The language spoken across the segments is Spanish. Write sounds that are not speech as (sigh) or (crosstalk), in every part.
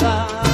mi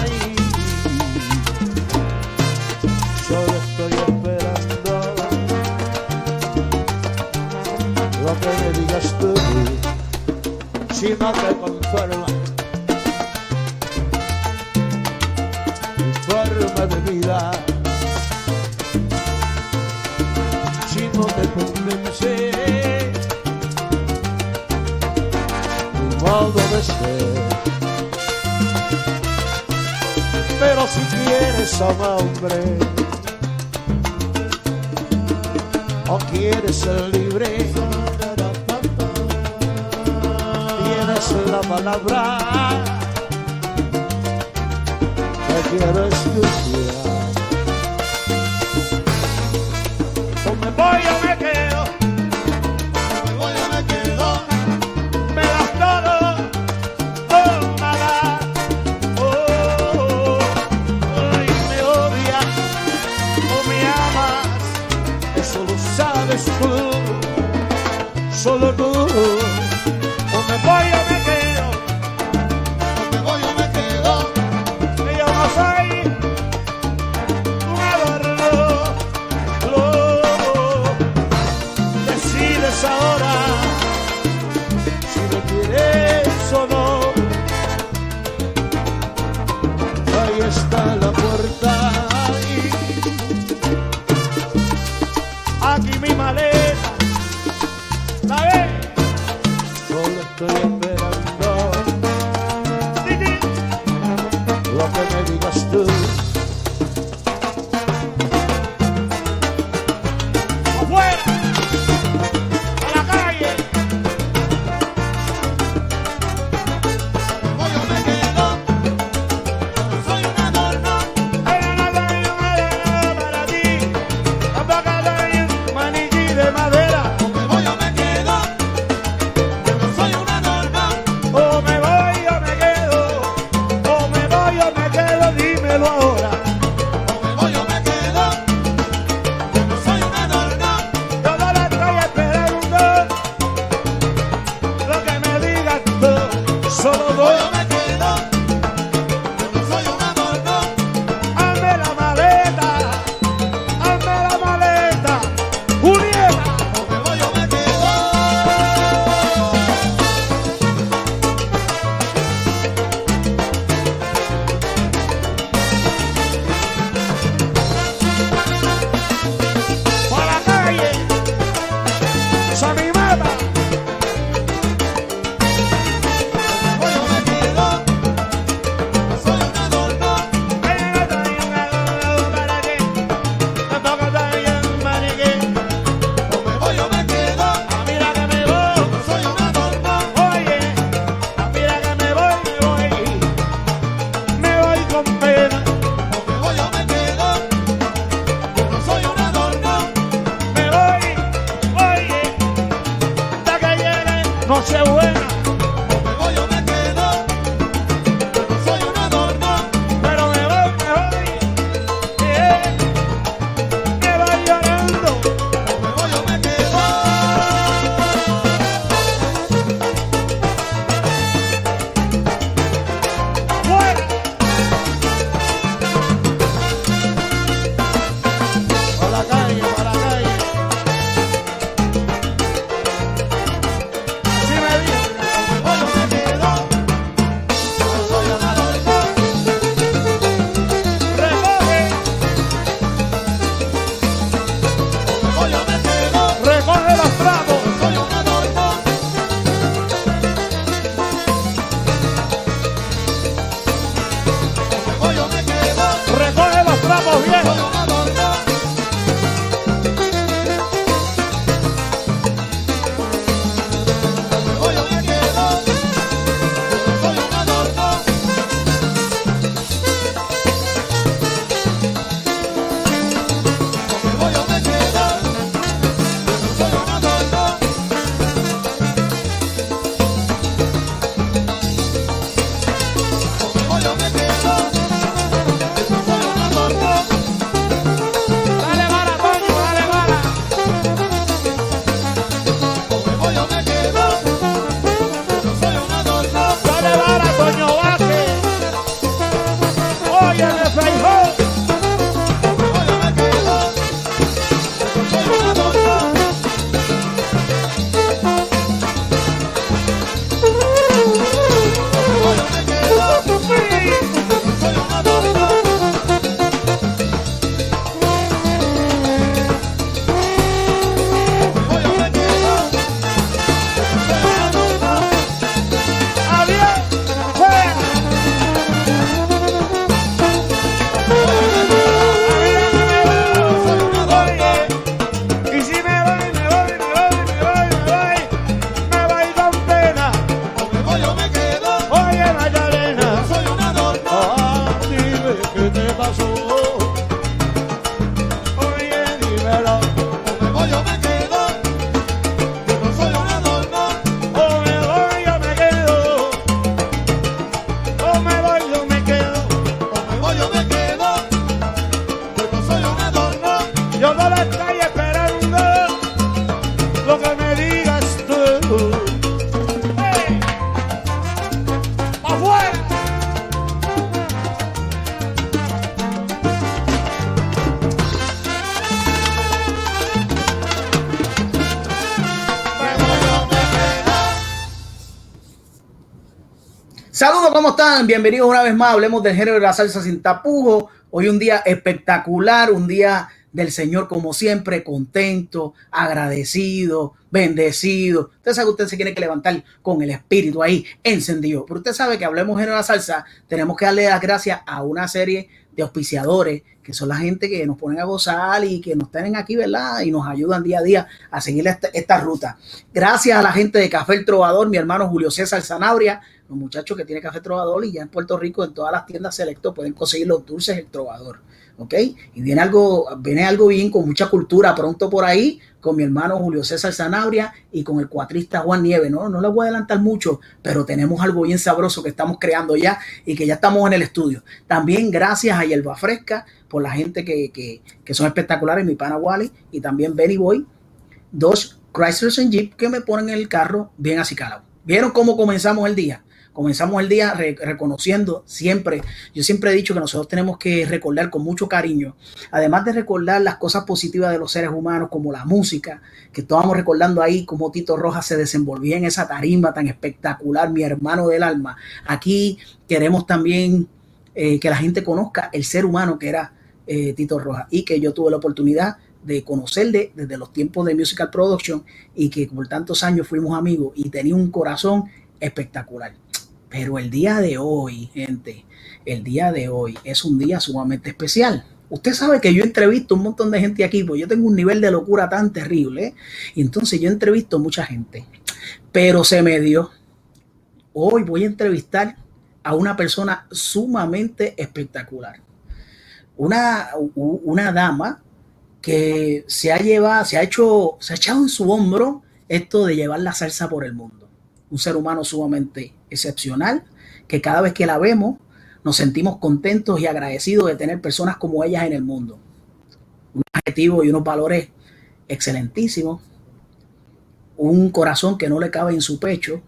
Bienvenidos una vez más. Hablemos del género de la salsa sin tapujos. Hoy un día espectacular, un día del Señor como siempre, contento, agradecido, bendecido. Usted sabe que usted se tiene que levantar con el espíritu ahí encendido. Pero usted sabe que hablemos género de la salsa, tenemos que darle las gracias a una serie de auspiciadores que son la gente que nos ponen a gozar y que nos tienen aquí, ¿verdad? Y nos ayudan día a día a seguir esta, esta ruta. Gracias a la gente de Café El Trovador, mi hermano Julio César Sanabria, los muchachos que tienen Café Trovador y ya en Puerto Rico en todas las tiendas selecto pueden conseguir los dulces El Trovador. ¿Ok? Y viene algo, viene algo bien con mucha cultura pronto por ahí con mi hermano Julio César Sanabria y con el cuatrista Juan Nieves. No, no les voy a adelantar mucho, pero tenemos algo bien sabroso que estamos creando ya y que ya estamos en el estudio. También gracias a Hierba Fresca por la gente que, que, que son espectaculares, mi pana Wally y también Benny Boy, dos Chrysler Jeep que me ponen en el carro bien acicalado. ¿Vieron cómo comenzamos el día? Comenzamos el día re- reconociendo siempre, yo siempre he dicho que nosotros tenemos que recordar con mucho cariño, además de recordar las cosas positivas de los seres humanos como la música, que estábamos recordando ahí cómo Tito Rojas se desenvolvía en esa tarimba tan espectacular, mi hermano del alma. Aquí queremos también eh, que la gente conozca el ser humano que era eh, Tito Rojas y que yo tuve la oportunidad de conocerle desde los tiempos de Musical Production y que por tantos años fuimos amigos y tenía un corazón espectacular. Pero el día de hoy, gente, el día de hoy es un día sumamente especial. Usted sabe que yo entrevisto un montón de gente aquí, pues yo tengo un nivel de locura tan terrible, y entonces yo entrevisto mucha gente, pero se me dio. Hoy voy a entrevistar a una persona sumamente espectacular, una, una dama que se ha llevado, se ha hecho, se ha echado en su hombro esto de llevar la salsa por el mundo. Un ser humano sumamente excepcional, que cada vez que la vemos nos sentimos contentos y agradecidos de tener personas como ellas en el mundo. Un adjetivo y unos valores excelentísimos, un corazón que no le cabe en su pecho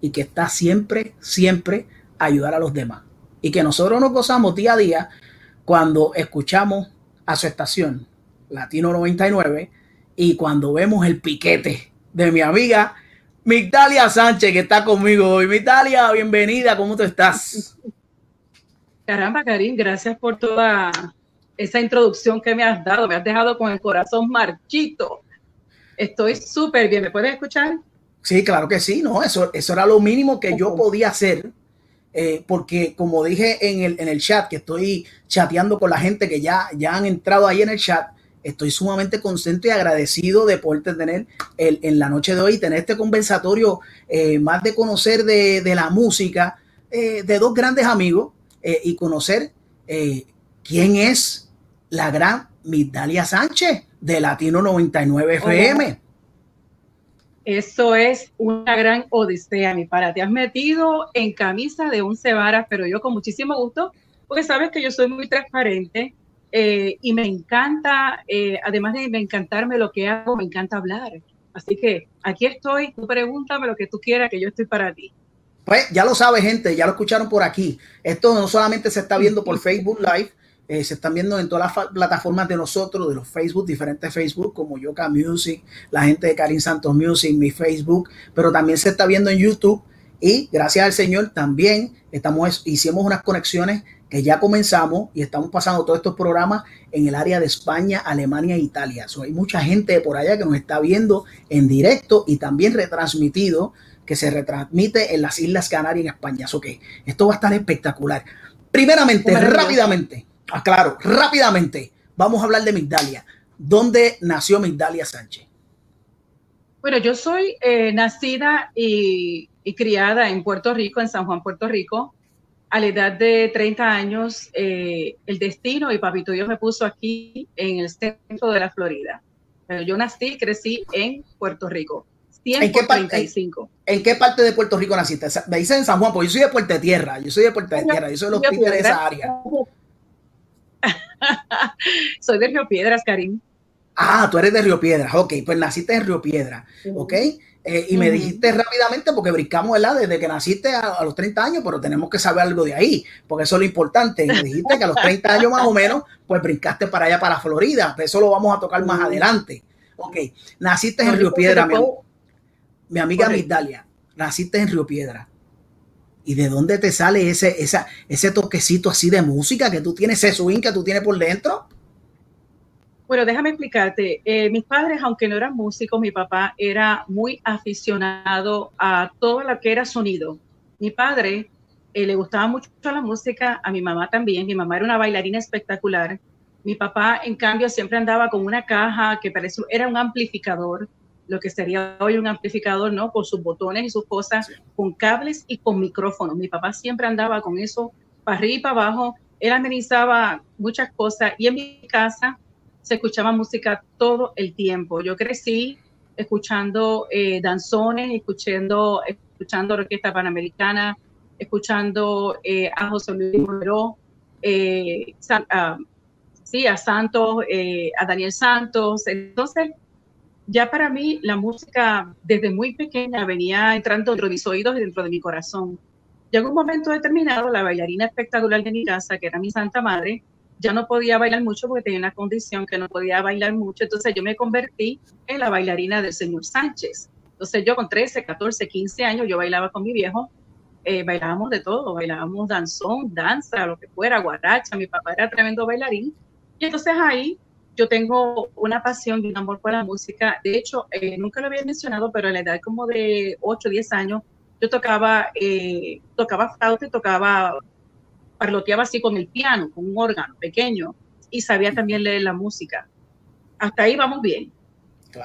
y que está siempre, siempre a ayudar a los demás. Y que nosotros nos gozamos día a día cuando escuchamos a su estación, Latino 99, y cuando vemos el piquete de mi amiga Migdalia Sánchez, que está conmigo hoy. Migdalia, bienvenida, ¿cómo tú estás? Caramba, Karim, gracias por toda esa introducción que me has dado. Me has dejado con el corazón marchito. Estoy súper bien. ¿Me puedes escuchar? Sí, claro que sí, no, eso, eso era lo mínimo que yo podía hacer, eh, porque como dije en el, en el chat, que estoy chateando con la gente que ya, ya han entrado ahí en el chat, estoy sumamente contento y agradecido de poder tener el, en la noche de hoy, tener este conversatorio, eh, más de conocer de, de la música eh, de dos grandes amigos eh, y conocer quién es la gran Migdalia Sánchez de Latino 99 FM. Eso es una gran odisea, mi para. Te has metido en camisa de un varas, pero yo con muchísimo gusto, porque sabes que yo soy muy transparente eh, y me encanta, eh, además de me encantarme lo que hago, me encanta hablar. Así que aquí estoy, tú pregúntame lo que tú quieras, que yo estoy para ti. Pues ya lo sabe, gente, ya lo escucharon por aquí. Esto no solamente se está viendo por Facebook Live, eh, se están viendo en todas las plataformas de nosotros, de los Facebook, diferentes Facebook, como Yoka Music, la gente de Karin Santos Music, mi Facebook, pero también se está viendo en YouTube. Y gracias al Señor también estamos, hicimos unas conexiones que ya comenzamos y estamos pasando todos estos programas en el área de España, Alemania e Italia. hay mucha gente por allá que nos está viendo en directo y también retransmitido, que se retransmite en las Islas Canarias en España. So que esto va a estar espectacular. Primeramente, rápidamente, aclaro, rápidamente, vamos a hablar de Migdalia. ¿Dónde nació Migdalia Sánchez? Bueno, yo soy eh, nacida y, y criada en Puerto Rico, en San Juan, Puerto Rico a la edad de 30 años, eh, el destino y Papito Dios me puso aquí en el centro de la Florida. Pero yo nací y crecí en Puerto Rico. ¿En qué, parte, en, qué parte de Puerto Rico naciste? Me dicen en San Juan, porque yo soy de Puerto Tierra. Yo soy de Puerto Tierra. Yo soy de los títeres de esa área. (laughs) soy de Río Piedras, Karim. Ah, tú eres de Río Piedras. Ok, pues naciste en Río Piedras. Ok. Eh, y me dijiste rápidamente, porque brincamos, ¿verdad? Desde que naciste a, los 30 años, pero tenemos que saber algo de ahí, porque eso es lo importante. Y me dijiste que a los 30 años más o menos, pues brincaste para allá, para Florida. Eso lo vamos a tocar más adelante. Ok, naciste en Río Piedra, mi, amiga Migdalia, naciste en Río Piedra. ¿Y de dónde te sale ese, esa, ese toquecito así de música que tú tienes, ese swing que tú tienes por dentro? Bueno, déjame explicarte. Eh, mis padres, aunque no eran músicos, mi papá era muy aficionado a todo lo que era sonido. Mi padre eh, le gustaba mucho la música, a mi mamá también. Mi mamá era una bailarina espectacular. Mi papá, en cambio, siempre andaba con una caja que parecía, era un amplificador, lo que sería hoy un amplificador, ¿no? Con sus botones y sus cosas, con cables y con micrófonos. Mi papá siempre andaba con eso para arriba y para abajo. Él amenizaba muchas cosas y en mi casa se escuchaba música todo el tiempo. Yo crecí escuchando eh, danzones, escuchando, escuchando orquesta panamericana, escuchando eh, a José Luis Moró, eh, a, sí, a Santos, eh, a Daniel Santos. Entonces, ya para mí la música desde muy pequeña venía entrando dentro de mis oídos y dentro de mi corazón. Llegó un momento determinado, la bailarina espectacular de mi casa, que era mi santa madre, ya no podía bailar mucho porque tenía una condición que no podía bailar mucho, entonces yo me convertí en la bailarina del señor Sánchez. Entonces yo con 13, 14, 15 años yo bailaba con mi viejo, eh, bailábamos de todo, bailábamos danzón, danza, lo que fuera, guaracha, mi papá era tremendo bailarín. Y entonces ahí yo tengo una pasión y un amor por la música. De hecho, eh, nunca lo había mencionado, pero a la edad como de 8, 10 años, yo tocaba, eh, tocaba flauta y tocaba parloteaba así con el piano, con un órgano pequeño, y sabía también leer la música. Hasta ahí vamos bien.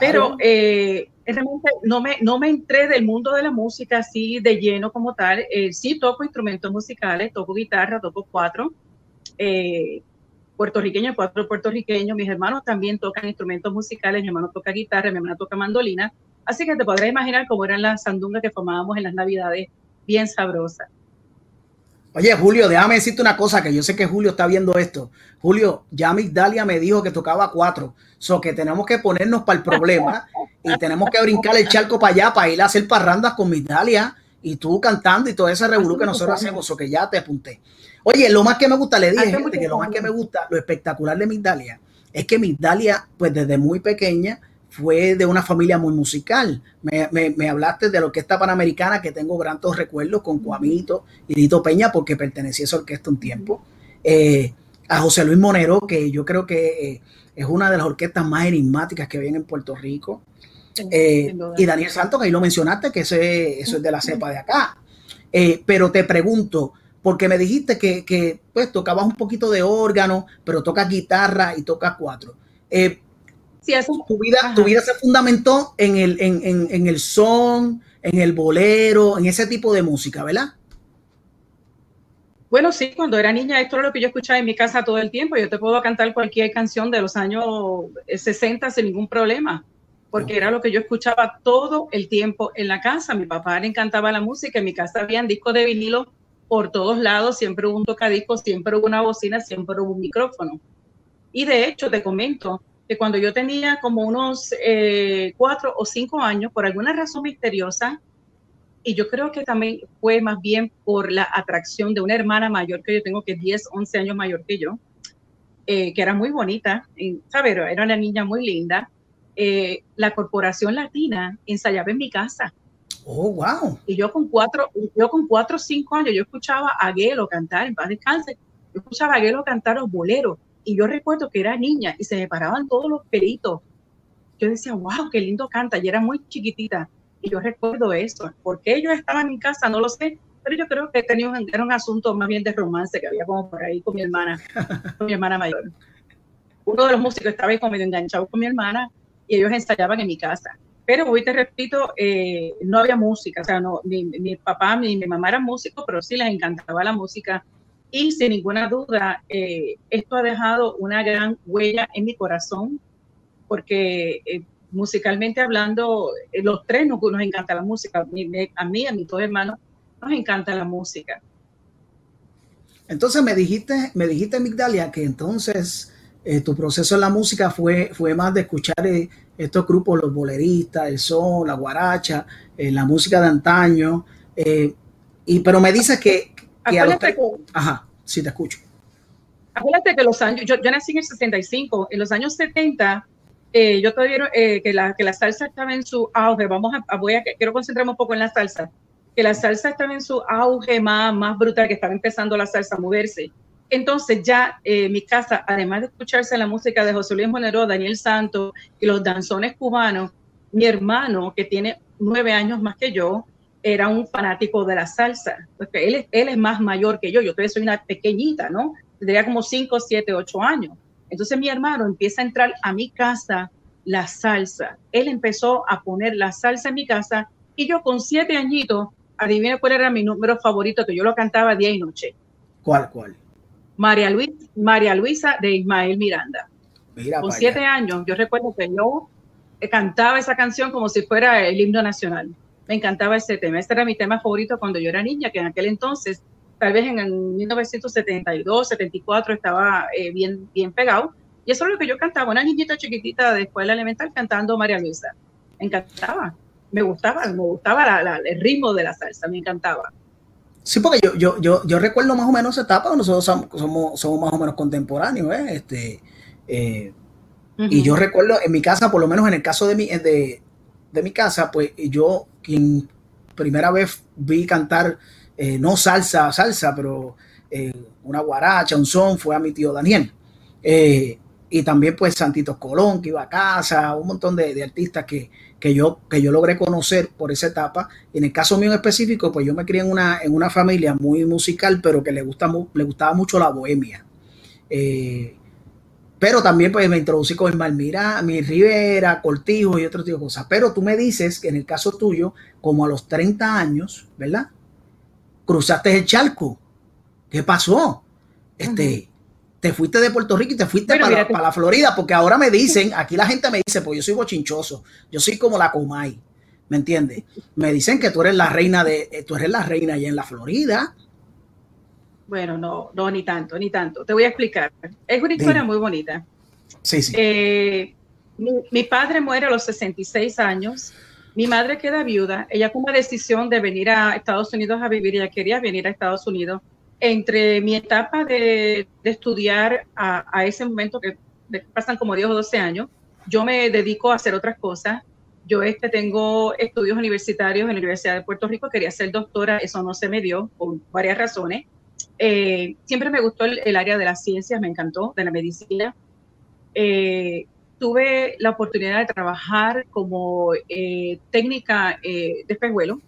Pero eh, realmente no me, no me entré del mundo de la música así de lleno como tal. Eh, sí toco instrumentos musicales, toco guitarra, toco cuatro. Eh, puertorriqueños, cuatro puertorriqueños. Mis hermanos también tocan instrumentos musicales. Mi hermano toca guitarra, mi hermana toca mandolina. Así que te podrás imaginar cómo eran las sandungas que formábamos en las navidades, bien sabrosas. Oye, Julio, déjame decirte una cosa que yo sé que Julio está viendo esto. Julio, ya Migdalia me dijo que tocaba cuatro. So que tenemos que ponernos para el problema y tenemos que brincar el charco para allá para ir a hacer parrandas con Migdalia y tú cantando y todo ese revolú que nosotros hacemos. So que ya te apunté. Oye, lo más que me gusta, le dije gente que lo más que me gusta, lo espectacular de Migdalia, es que Migdalia, pues desde muy pequeña, fue de una familia muy musical. Me, me, hablaste de la Orquesta Panamericana, que tengo grandes recuerdos con Cuamito y Dito Peña, porque pertenecía a esa orquesta un tiempo. Eh, a José Luis Monero, que yo creo que eh, es una de las orquestas más enigmáticas que vienen en Puerto Rico. Eh, y Daniel Santos, que ahí lo mencionaste, que ese, eso es de la cepa de acá. pero te pregunto, porque me dijiste que, que, pues tocabas un poquito de órgano, pero tocas guitarra y tocas cuatro. Eh, tu, vida, tu vida se fundamentó en el, en, en, el son, en el bolero, en ese tipo de música, ¿verdad? Bueno, sí, cuando era niña esto era lo que yo escuchaba en mi casa todo el tiempo. Yo te puedo cantar cualquier canción de los años 60 sin ningún problema, porque era lo que yo escuchaba todo el tiempo en la casa. mi papá le encantaba la música, en mi casa habían discos de vinilo por todos lados, siempre hubo un tocadiscos, siempre hubo una bocina, siempre hubo un micrófono. Y de hecho, te comento, que cuando yo tenía como unos eh, cuatro o cinco años, por alguna razón misteriosa, y yo creo que también fue más bien por la atracción de una hermana mayor que yo tengo, que es 10, 11 años mayor que yo, eh, que era muy bonita, ¿sabes? Era una niña muy linda. Eh, la Corporación Latina ensayaba en mi casa. Oh, wow. Y yo con cuatro, yo con cuatro o cinco años, yo escuchaba a Gelo cantar, en paz descanse, yo escuchaba a Gelo cantar los boleros. Y yo recuerdo que era niña y se me paraban todos los pelitos. Yo decía, wow, qué lindo canta. Y era muy chiquitita. Y yo recuerdo eso. ¿Por qué ellos estaban en casa? No lo sé. Pero yo creo que tenía un, era un asunto más bien de romance que había como por ahí con mi hermana, (laughs) con mi hermana mayor. Uno de los músicos estaba ahí como medio enganchado con mi hermana y ellos ensayaban en mi casa. Pero hoy te repito, eh, no había música, o sea, no, mi, mi papá, mi, mi, mamá eran músicos, pero sí les encantaba la música. Y sin ninguna duda, eh, esto ha dejado una gran huella en mi corazón, porque eh, musicalmente hablando, eh, los tres nos, encanta la música. A mí, a mis dos hermanos, nos encanta la música. Entonces me dijiste, me dijiste, Migdalia, que entonces tu proceso en la música fue, fue más de escuchar estos grupos, los boleristas, el son, la guaracha, la música de antaño. y, pero me dices que... que a los que, ajá, sí, te escucho. Acuérdate que los años, yo, yo nací en el 65, en los años 70 eh, yo todavía eh, que, la, que la salsa estaba en su auge, vamos a, voy a, quiero concentrarme un poco en la salsa, que la salsa estaba en su auge más, más brutal, que estaba empezando la salsa a moverse. Entonces ya eh, mi casa, además de escucharse la música de José Luis Monero, Daniel Santos y los danzones cubanos, mi hermano, que tiene nueve años más que yo, era un fanático de la salsa. Porque él, él es más mayor que yo, yo todavía soy una pequeñita, ¿no? Tendría como cinco, siete, ocho años. Entonces mi hermano empieza a entrar a mi casa la salsa. Él empezó a poner la salsa en mi casa y yo con siete añitos, adivina cuál era mi número favorito, que yo lo cantaba día y noche. ¿Cuál, cuál? María, Luis, María Luisa de Ismael Miranda. Mira con siete allá. años, yo recuerdo que yo cantaba esa canción como si fuera el himno nacional. Me encantaba ese tema. Este era mi tema favorito cuando yo era niña, que en aquel entonces tal vez en el 1972, 74 estaba eh, bien, bien pegado. Y eso es lo que yo cantaba, una niñita chiquitita de escuela elemental cantando María Luisa. Me encantaba, me gustaba, me gustaba la, la, el ritmo de la salsa, me encantaba. Sí, porque yo, yo, yo, yo recuerdo más o menos esa etapa, nosotros somos, somos, somos más o menos contemporáneos, ¿eh? Este, eh, uh -huh. Y yo recuerdo en mi casa, por lo menos en el caso de mi, de, de mi casa, pues yo, quien primera vez vi cantar eh, no salsa, salsa, pero eh, una guaracha, un son, fue a mi tío Daniel. Eh, y también pues Santitos Colón, que iba a casa, un montón de, de artistas que, que, yo, que yo logré conocer por esa etapa. En el caso mío en específico, pues yo me crié en una, en una familia muy musical, pero que le, gusta, le gustaba mucho la bohemia. Pero también pues me introducí con el Malmira, mi Rivera, Cortijo y otro tipo de cosas. Pero tú me dices que en el caso tuyo, como a los 30 años, ¿verdad? cruzaste el charco. ¿Qué pasó? Este, te fuiste de Puerto Rico y te fuiste bueno, para, para, la Florida, porque ahora me dicen, aquí la gente me dice, pues yo soy bochinchoso, yo soy como la Comay, ¿me entiendes? Me dicen que tú eres la reina de, tú eres la reina allá en la Florida. Bueno, no, no, ni tanto, ni tanto. Te voy a explicar. Es una historia muy bonita. Sí, sí. Eh, mi, mi padre muere a los 66 años mi madre queda viuda, ella tomó la decisión de venir a Estados Unidos a vivir, ella quería venir a Estados Unidos. Entre mi etapa de, de estudiar a, a, ese momento, que pasan como 10 o 12 años, yo me dedico a hacer otras cosas. Yo este, tengo estudios universitarios en la Universidad de Puerto Rico, quería ser doctora, eso no se me dio por varias razones. Eh, siempre me gustó el, área de las ciencias, me encantó, de la medicina. Eh, tuve la oportunidad de trabajar como eh, técnica de espejuelo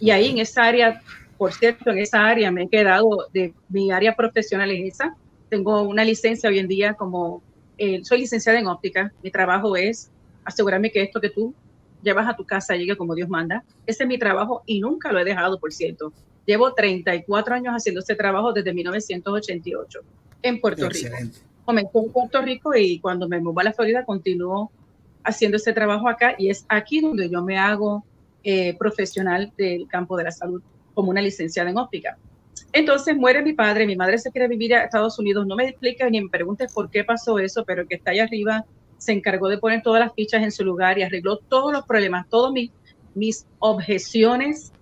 y ahí en esa área, por cierto, en esa área me he quedado de mi área profesional es esa. Tengo una licencia hoy en día como, soy licenciada en óptica, mi trabajo es asegurarme que esto que tú llevas a tu casa llegue como Dios manda. Ese es mi trabajo y nunca lo he dejado, por cierto. Llevo 34 años haciendo este trabajo desde 1988 en Puerto Excelente. Rico comencé en Puerto Rico y cuando me moví a la Florida continuó haciendo ese trabajo acá y es aquí donde yo me hago eh, profesional del campo de la salud como una licenciada en óptica. Entonces muere mi padre, mi madre se quiere vivir a Estados Unidos, no me explica ni me preguntes por qué pasó eso, pero el que está allá arriba se encargó de poner todas las fichas en su lugar y arregló todos los problemas, todas mis, mis objeciones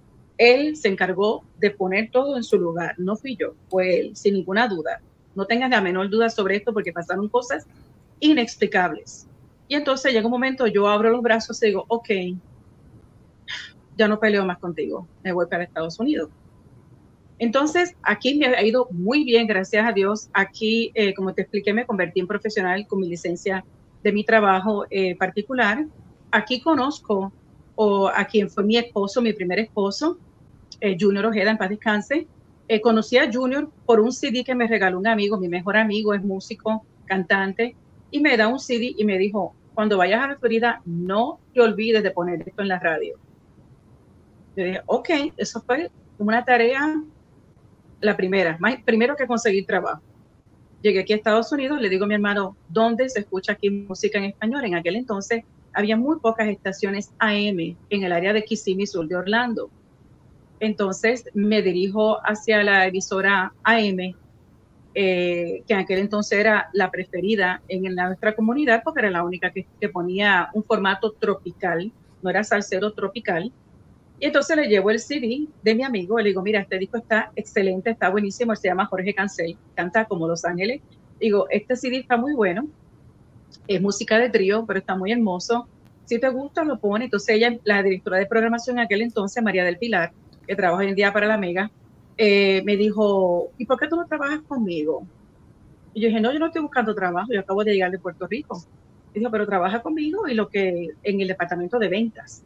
él se encargó de poner todo en su lugar, no fui yo, fue él, sin ninguna duda. No tengan la menor duda sobre esto porque pasaron cosas inexplicables. Y entonces llega un momento, yo abro los brazos y digo, ok, ya no peleo más contigo, me voy para Estados Unidos. Entonces, aquí me ha ido muy bien, gracias a Dios. Aquí, eh, como te expliqué, me convertí en profesional con mi licencia de mi trabajo eh, particular. Aquí conozco a quien fue mi esposo, mi primer esposo, eh, Junior Ojeda, en paz descanse. conocí a Junior por un CD que me regaló un amigo, mi mejor amigo, es músico, cantante, y me da un CD y me dijo, cuando vayas a la Florida, no te olvides de poner esto en la radio. Yo dije, ok, eso fue una tarea, la primera, más, primero que conseguir trabajo. Llegué aquí a Estados Unidos, le digo a mi hermano, ¿dónde se escucha aquí música en español? En aquel entonces había muy pocas estaciones AM en el área de Kissimmee, sur de Orlando. Entonces me dirijo hacia la emisora AM, eh, que en aquel entonces era la preferida en nuestra comunidad porque era la única que, ponía un formato tropical, no era salsero tropical. Y entonces le llevo el CD de mi amigo, le digo, mira, este disco está excelente, está buenísimo, se llama Jorge Cancel, canta como Los Ángeles. Digo, este CD está muy bueno, es música de trío, pero está muy hermoso. Si te gusta, lo pone. Entonces ella, la directora de programación en aquel entonces, María del Pilar, que trabaja hoy en día para la Mega, eh, me dijo, ¿y por qué tú no trabajas conmigo? Y yo dije, no, yo no estoy buscando trabajo, yo acabo de llegar de Puerto Rico. Y dijo, pero trabaja conmigo y lo que en el departamento de ventas.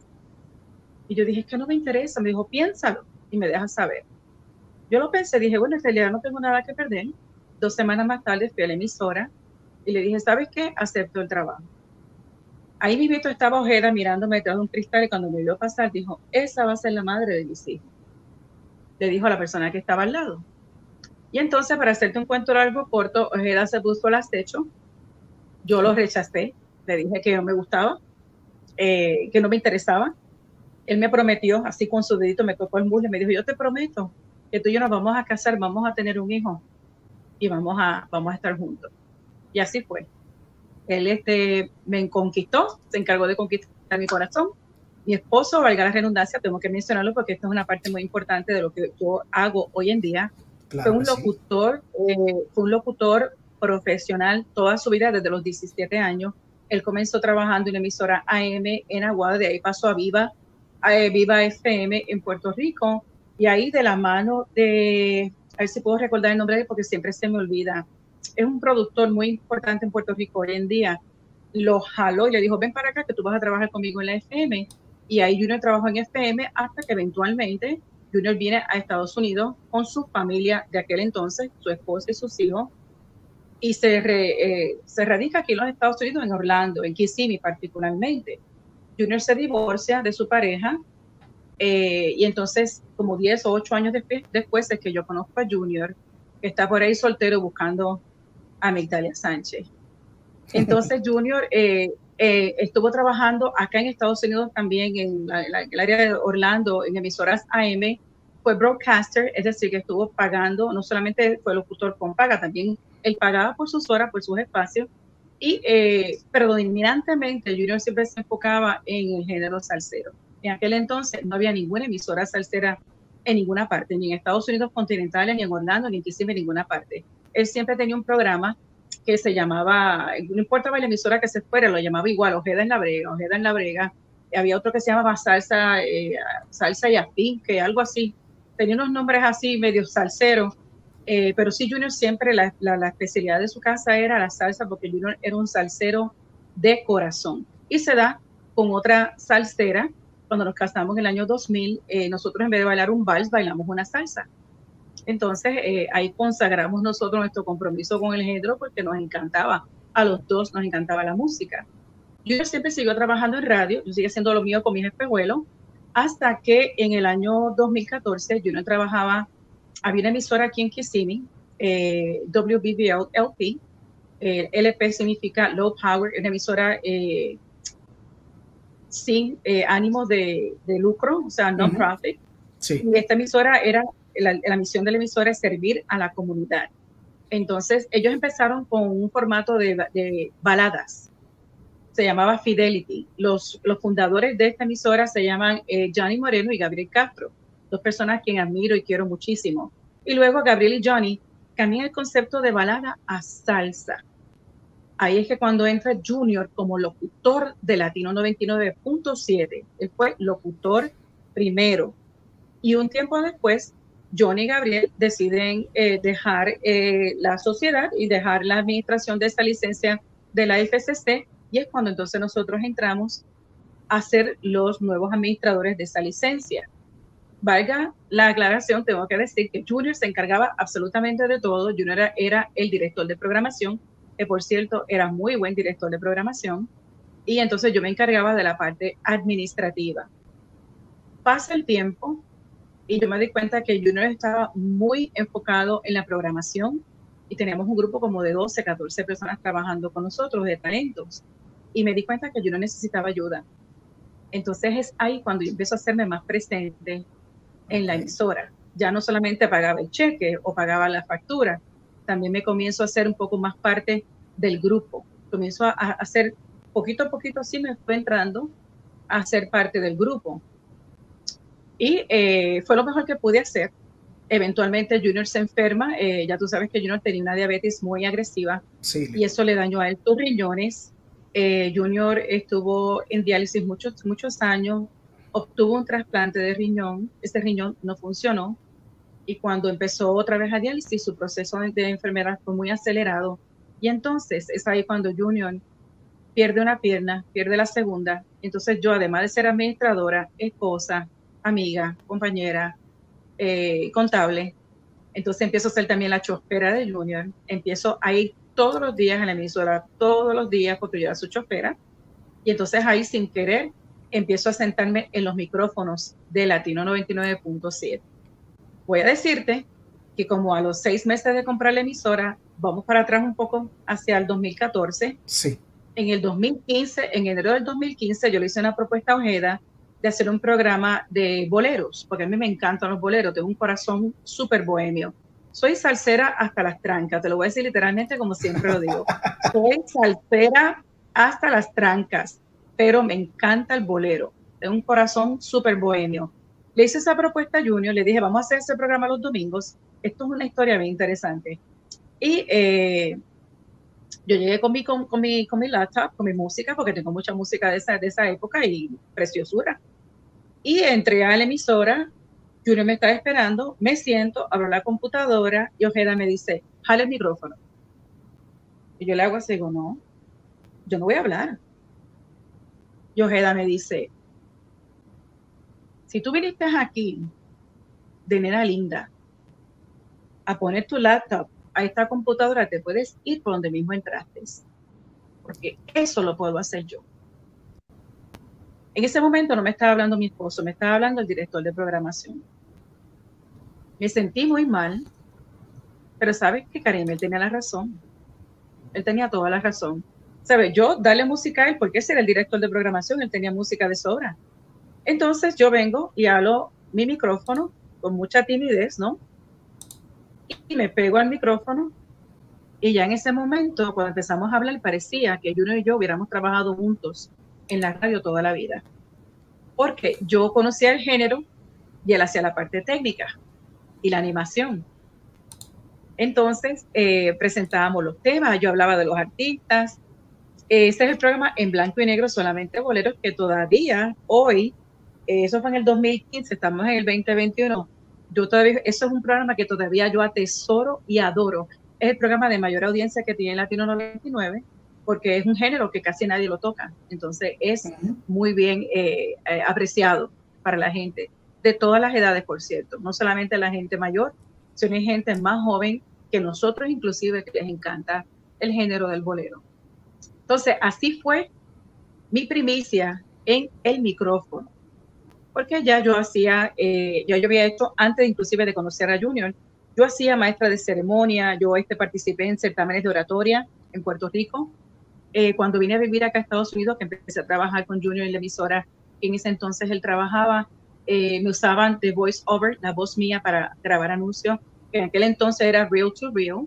Y yo dije, es que no me interesa. Me dijo, piénsalo y me dejas saber. Yo lo pensé, dije, bueno, en realidad no tengo nada que perder. Dos semanas más tarde fui a la emisora y le dije, ¿sabes qué? Acepto el trabajo. Ahí mi vito estaba Ojeda mirándome detrás de un cristal y cuando me vio pasar dijo, esa va a ser la madre de mis hijos. Le dijo a la persona que estaba al lado. Y entonces, para hacerte un cuento largo, corto, Ojeda se puso al acecho. Yo lo rechacé. Le dije que no me gustaba, eh, que no me interesaba él me prometió, así con su dedito me tocó el muslo y me dijo, yo te prometo que tú y yo nos vamos a casar, vamos a tener un hijo y vamos a, vamos a estar juntos. Y así fue. Él este, me conquistó, se encargó de conquistar mi corazón. Mi esposo, valga la redundancia, tengo que mencionarlo porque esto es una parte muy importante de lo que yo hago hoy en día. fue un locutor, eh, fue un locutor profesional toda su vida, desde los 17 años. Él comenzó trabajando en la emisora AM en Aguada, de ahí pasó a Viva, eh, Viva FM en Puerto Rico y ahí de la mano de, a ver si puedo recordar el nombre de él porque siempre se me olvida, es un productor muy importante en Puerto Rico hoy en día, lo jaló y le dijo, ven para acá que tú vas a trabajar conmigo en la FM y ahí Junior trabajó en FM hasta que eventualmente Junior viene a Estados Unidos con su familia de aquel entonces, su esposa y sus hijos, y se, eh, se radica aquí en los Estados Unidos, en Orlando, en Kissimmee particularmente. Junior se divorcia de su pareja eh, y entonces como 10 o 8 años después, después es que yo conozco a Junior, que está por ahí soltero buscando a Migdalia Sánchez. Entonces (laughs) Junior eh, eh, estuvo trabajando acá en Estados Unidos también, en, el área de Orlando, en emisoras AM, fue broadcaster, es decir, que estuvo pagando, no solamente fue locutor con paga, también él pagaba por sus horas, por sus espacios, y eh, predominantemente Junior siempre se enfocaba en el género salsero. En aquel entonces no había ninguna emisora salsera en ninguna parte, ni en Estados Unidos continentales, ni en Orlando, ni en ninguna parte. Él siempre tenía un programa que se llamaba, no importaba la emisora que se fuera, lo llamaba igual, Ojeda en la Brega, Ojeda en la Brega. Había otro que se llamaba Salsa, eh, Salsa y Afín, que algo así. Tenía unos nombres así, medio salseros eh, pero sí, Junior siempre la, especialidad de su casa era la salsa, porque Junior era un salsero de corazón. Y se da con otra salsera. Cuando nos casamos en el año 2000, eh, nosotros en vez de bailar un vals, bailamos una salsa. Entonces eh, ahí consagramos nosotros nuestro compromiso con el género porque nos encantaba, a los dos nos encantaba la música. Junior siempre siguió trabajando en radio, yo sigue haciendo lo mío con mis espejuelos, hasta que en el año 2014 Junior trabajaba había una emisora aquí en Kissimmee, eh, WBBL LP. Eh, LP significa Low Power, una emisora eh, sin eh, ánimo de, lucro, o sea, non-profit. Y esta emisora era, la, misión de la emisora es servir a la comunidad. Entonces, ellos empezaron con un formato de, baladas. Se llamaba Fidelity. Los, los fundadores de esta emisora se llaman Johnny Moreno y Gabriel Castro dos personas quien admiro y quiero muchísimo. Y luego Gabriel y Johnny cambian el concepto de balada a salsa. Ahí es que cuando entra Junior como locutor de Latino 99.7, él fue locutor primero. Y un tiempo después, Johnny y Gabriel deciden eh, dejar eh, la sociedad y dejar la administración de esta licencia de la FCC. Y es cuando entonces nosotros entramos a ser los nuevos administradores de esa licencia. Valga la aclaración, tengo que decir que Junior se encargaba absolutamente de todo. Junior era, era el director de programación, que por cierto era muy buen director de programación. Y entonces yo me encargaba de la parte administrativa. Pasa el tiempo y yo me di cuenta que Junior estaba muy enfocado en la programación y teníamos un grupo como de 12, 14 personas trabajando con nosotros de talentos. Y me di cuenta que Junior necesitaba ayuda. Entonces es ahí cuando yo empiezo a hacerme más presente en la emisora. Ya no solamente pagaba el cheque o pagaba la factura, también me comienzo a hacer un poco más parte del grupo. Comienzo a, hacer, poquito a poquito así me fue entrando a ser parte del grupo. Y eh, fue lo mejor que pude hacer. Eventualmente Junior se enferma, eh, ya tú sabes que Junior tenía una diabetes muy agresiva Sí, y eso le dañó a él sus riñones. Eh, Junior estuvo en diálisis muchos, muchos años, obtuvo un trasplante de riñón, ese riñón no funcionó y cuando empezó otra vez a diálisis su proceso de enfermedad fue muy acelerado y entonces es ahí cuando Junior pierde una pierna, pierde la segunda, entonces yo además de ser administradora, esposa, amiga, compañera, eh, contable, entonces empiezo a ser también la chofera de Junior, empiezo a ir todos los días en la emisora, todos los días porque yo era su chofera y entonces ahí sin querer empiezo a sentarme en los micrófonos de Latino 99.7. Voy a decirte que como a los seis meses de comprar la emisora, vamos para atrás un poco hacia el 2014. sí. En el 2015, en enero del 2015, yo le hice una propuesta a Ojeda de hacer un programa de boleros, porque a mí me encantan los boleros, tengo un corazón súper bohemio. Soy salsera hasta las trancas, te lo voy a decir literalmente como siempre lo digo. (laughs) Soy salsera hasta las trancas pero me encanta el bolero. Tengo un corazón súper bohemio. Le hice esa propuesta a Junior, le dije, vamos a hacer ese programa los domingos. Esto es una historia bien interesante. Y eh, yo llegué con mi, con, con, mi, con mi laptop, con mi música, porque tengo mucha música de esa, de esa época y preciosura. Y entré a la emisora, Junior me está esperando, me siento, abro la computadora y Ojeda me dice, jale el micrófono. Y yo le hago así, digo, no, yo no voy a hablar y Ojeda me dice, si tú viniste aquí de nena linda a poner tu laptop a esta computadora, te puedes ir por donde mismo entraste. Porque eso lo puedo hacer yo. En ese momento no me estaba hablando mi esposo, me estaba hablando el director de programación. Me sentí muy mal, pero sabes que Karim, él tenía la razón. Él tenía toda la razón ¿sabes? Yo darle música a él, porque ese era el director de programación, él tenía música de sobra. Entonces yo vengo y hablo mi micrófono con mucha timidez, ¿no? Y me pego al micrófono y ya en ese momento, cuando empezamos a hablar, parecía que Juno y yo hubiéramos trabajado juntos en la radio toda la vida. Porque yo conocía el género y él hacía la parte técnica y la animación. Entonces, eh, presentábamos los temas, yo hablaba de los artistas, este es el programa en blanco y negro, solamente boleros, que todavía hoy, eh, eso fue en el 2015, estamos en el 2021, yo todavía, eso es un programa que todavía yo atesoro y adoro. Es el programa de mayor audiencia que tiene Latino 99, porque es un género que casi nadie lo toca. Entonces es muy bien eh, eh, apreciado para la gente, de todas las edades, por cierto, no solamente la gente mayor, sino hay gente más joven que nosotros inclusive que les encanta el género del bolero. Entonces, así fue mi primicia en el micrófono, porque ya yo hacía, eh, yo, yo había hecho antes inclusive de conocer a Junior, yo hacía maestra de ceremonia, yo este, participé en certámenes de oratoria en Puerto Rico. Eh, cuando vine a vivir acá a Estados Unidos, que empecé a trabajar con Junior en la emisora, en ese entonces él trabajaba, eh, me usaban de voice over, la voz mía para grabar anuncios, que en aquel entonces era real to real,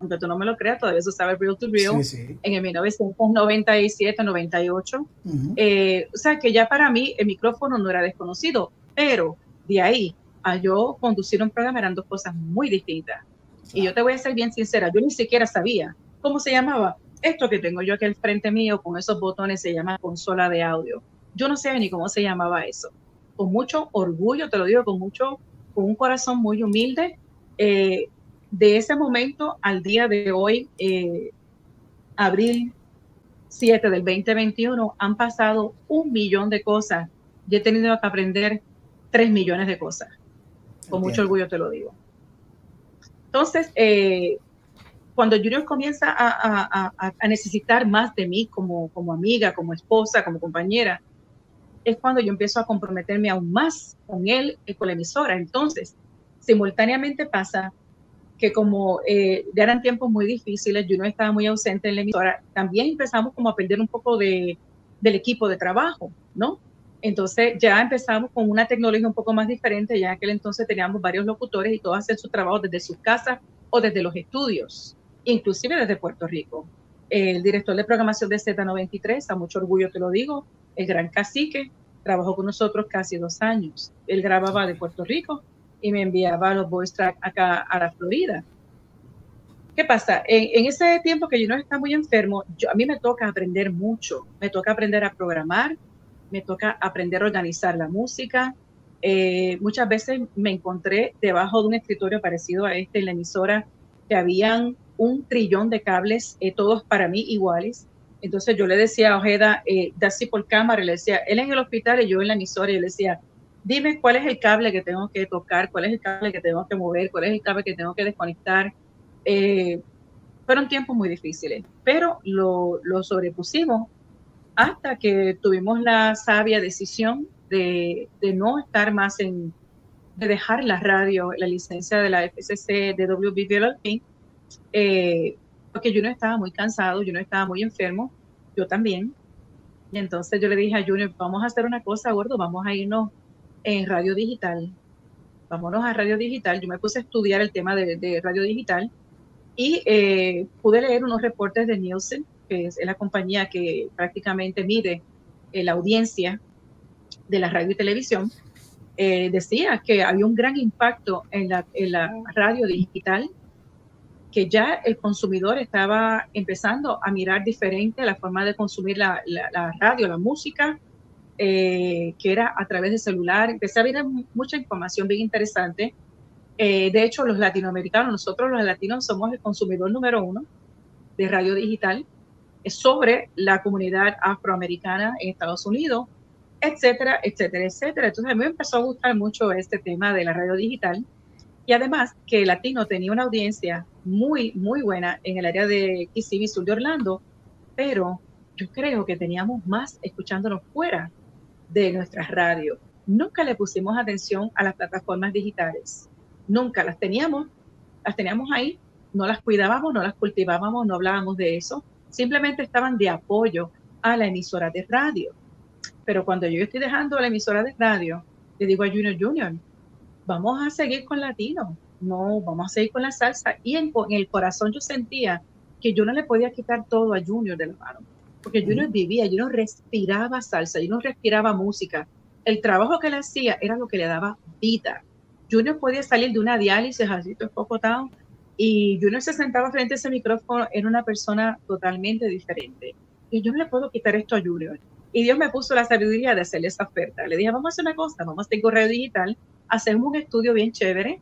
aunque tú no me lo creas, todavía se sabe Real to Real, Sí, sí. en el 1997, 98. Ujú. Eh, o sea que ya para mí el micrófono no era desconocido, pero de ahí a yo conducir un programa eran dos cosas muy distintas. Y yo te voy a ser bien sincera, yo ni siquiera sabía cómo se llamaba. Esto que tengo yo aquí al frente mío con esos botones se llama consola de audio. Yo no sé ni cómo se llamaba eso. Con mucho orgullo, te lo digo, con mucho, con un corazón muy humilde. Eh, de ese momento al día de hoy, eh, abril 7 del 2021, han pasado un millón de cosas. y he tenido que aprender tres millones de cosas. Con mucho orgullo te lo digo. Entonces, eh, cuando Junior comienza a, necesitar más de mí como, como amiga, como esposa, como compañera, es cuando yo empiezo a comprometerme aún más con él y con la emisora. Entonces, simultáneamente pasa que como eh, ya eran tiempos muy difíciles, Junior estaba muy ausente en la emisora, también empezamos como a perder un poco de, del equipo de trabajo, ¿no? Entonces ya empezamos con una tecnología un poco más diferente, ya en aquel entonces teníamos varios locutores y todos hacen su trabajo desde sus casas o desde los estudios, inclusive desde Puerto Rico. El director de programación de Z93, a mucho orgullo te lo digo, el gran cacique, trabajó con nosotros casi dos años. Él grababa de Puerto Rico y me enviaba los voice track acá a la Florida. ¿Qué pasa? En, ese tiempo que yo no estaba muy enfermo, yo, a mí me toca aprender mucho. Me toca aprender a programar, me toca aprender a organizar la música. Eh, muchas veces me encontré debajo de un escritorio parecido a este en la emisora que habían un trillón de cables, eh, todos para mí iguales. Entonces yo le decía a Ojeda, eh, así por cámara, le decía, él en el hospital y yo en la emisora, y le decía, dime cuál es el cable que tengo que tocar, cuál es el cable que tengo que mover, cuál es el cable que tengo que desconectar. Eh, fueron tiempos muy difíciles, pero lo, lo sobrepusimos hasta que tuvimos la sabia decisión de, no estar más en, de dejar la radio, la licencia de la FCC de WBVLP, eh, porque no estaba muy cansado, no estaba muy enfermo, yo también. Y entonces yo le dije a Junior, vamos a hacer una cosa, gordo, vamos a irnos en radio digital. Vámonos a radio digital. Yo me puse a estudiar el tema de, radio digital y eh, pude leer unos reportes de Nielsen que es la compañía que prácticamente mide eh, la audiencia de la radio y televisión, eh, decía que había un gran impacto en la, radio digital, que ya el consumidor estaba empezando a mirar diferente la forma de consumir la, radio, la música, eh, que era a través de celular. Empecé a ver mucha información bien interesante. de hecho, los latinoamericanos, nosotros los latinos somos el consumidor número uno de radio digital sobre la comunidad afroamericana en Estados Unidos, etcétera, etcétera, etcétera. Entonces a mí me empezó a gustar mucho este tema de la radio digital y además que Latino tenía una audiencia muy, muy buena en el área de Kissimmee Sur de Orlando, pero yo creo que teníamos más escuchándonos fuera de nuestras radios. Nunca le pusimos atención a las plataformas digitales. Nunca las teníamos, las teníamos ahí, no las cuidábamos, no las cultivábamos, no hablábamos de eso simplemente estaban de apoyo a la emisora de radio. Pero cuando yo estoy dejando la emisora de radio, le digo a Junior Junior, vamos a seguir con latino, no, vamos a seguir con la salsa. Y en, el corazón yo sentía que yo no le podía quitar todo a Junior de la mano, porque Junior vivía, Junior respiraba salsa, Junior respiraba música. El trabajo que él hacía era lo que le daba vida. Junior podía salir de una diálisis así, poco town, y Junior se sentaba frente a ese micrófono, era una persona totalmente diferente. Y yo no le puedo quitar esto a Junior. Y Dios me puso la sabiduría de hacerle esa oferta. Le dije, vamos a hacer una cosa, vamos a hacer correo digital, hacemos un estudio bien chévere,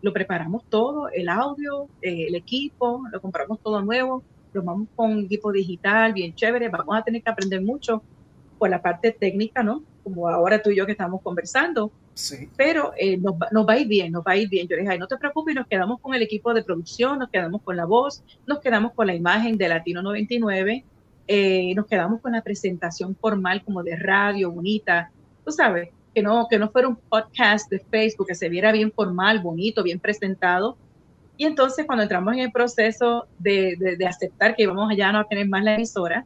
lo preparamos todo, el audio, eh, el equipo, lo compramos todo nuevo, lo vamos con un equipo digital bien chévere, vamos a tener que aprender mucho por la parte técnica, ¿no? Como ahora tú y yo que estamos conversando, pero eh, nos, va a ir bien, nos va a ir bien. Yo le dije, no te preocupes, nos quedamos con el equipo de producción, nos quedamos con la voz, nos quedamos con la imagen de Latino 99, eh, nos quedamos con la presentación formal como de radio, bonita, tú sabes, que no, que no fuera un podcast de Facebook, que se viera bien formal, bonito, bien presentado. Y entonces cuando entramos en el proceso de, de, de aceptar que íbamos allá no a tener más la emisora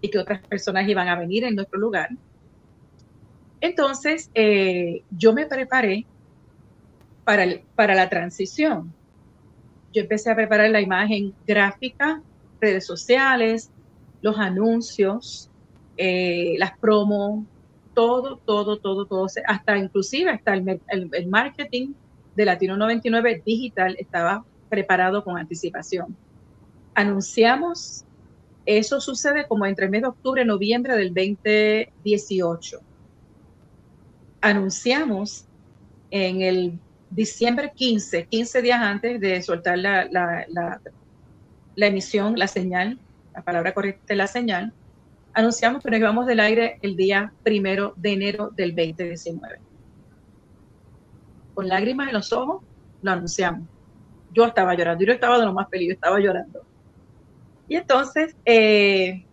y que otras personas iban a venir en nuestro lugar, entonces, eh, yo me preparé para, para la transición. Yo empecé a preparar la imagen gráfica, redes sociales, los anuncios, eh, las promos, todo, todo, todo, todo, hasta inclusive hasta el, marketing de Latino 99 digital estaba preparado con anticipación. Anunciamos, eso sucede como entre el mes de octubre y noviembre del 2018. Anunciamos en el diciembre 15, 15 días antes de soltar la- la- la emisión, la señal, la palabra correcta es la señal, anunciamos que nos íbamos del aire el día primero de enero del 2019. Con lágrimas en los ojos, lo anunciamos. Yo estaba llorando, yo estaba de lo más feliz, estaba llorando. Y entonces, eh,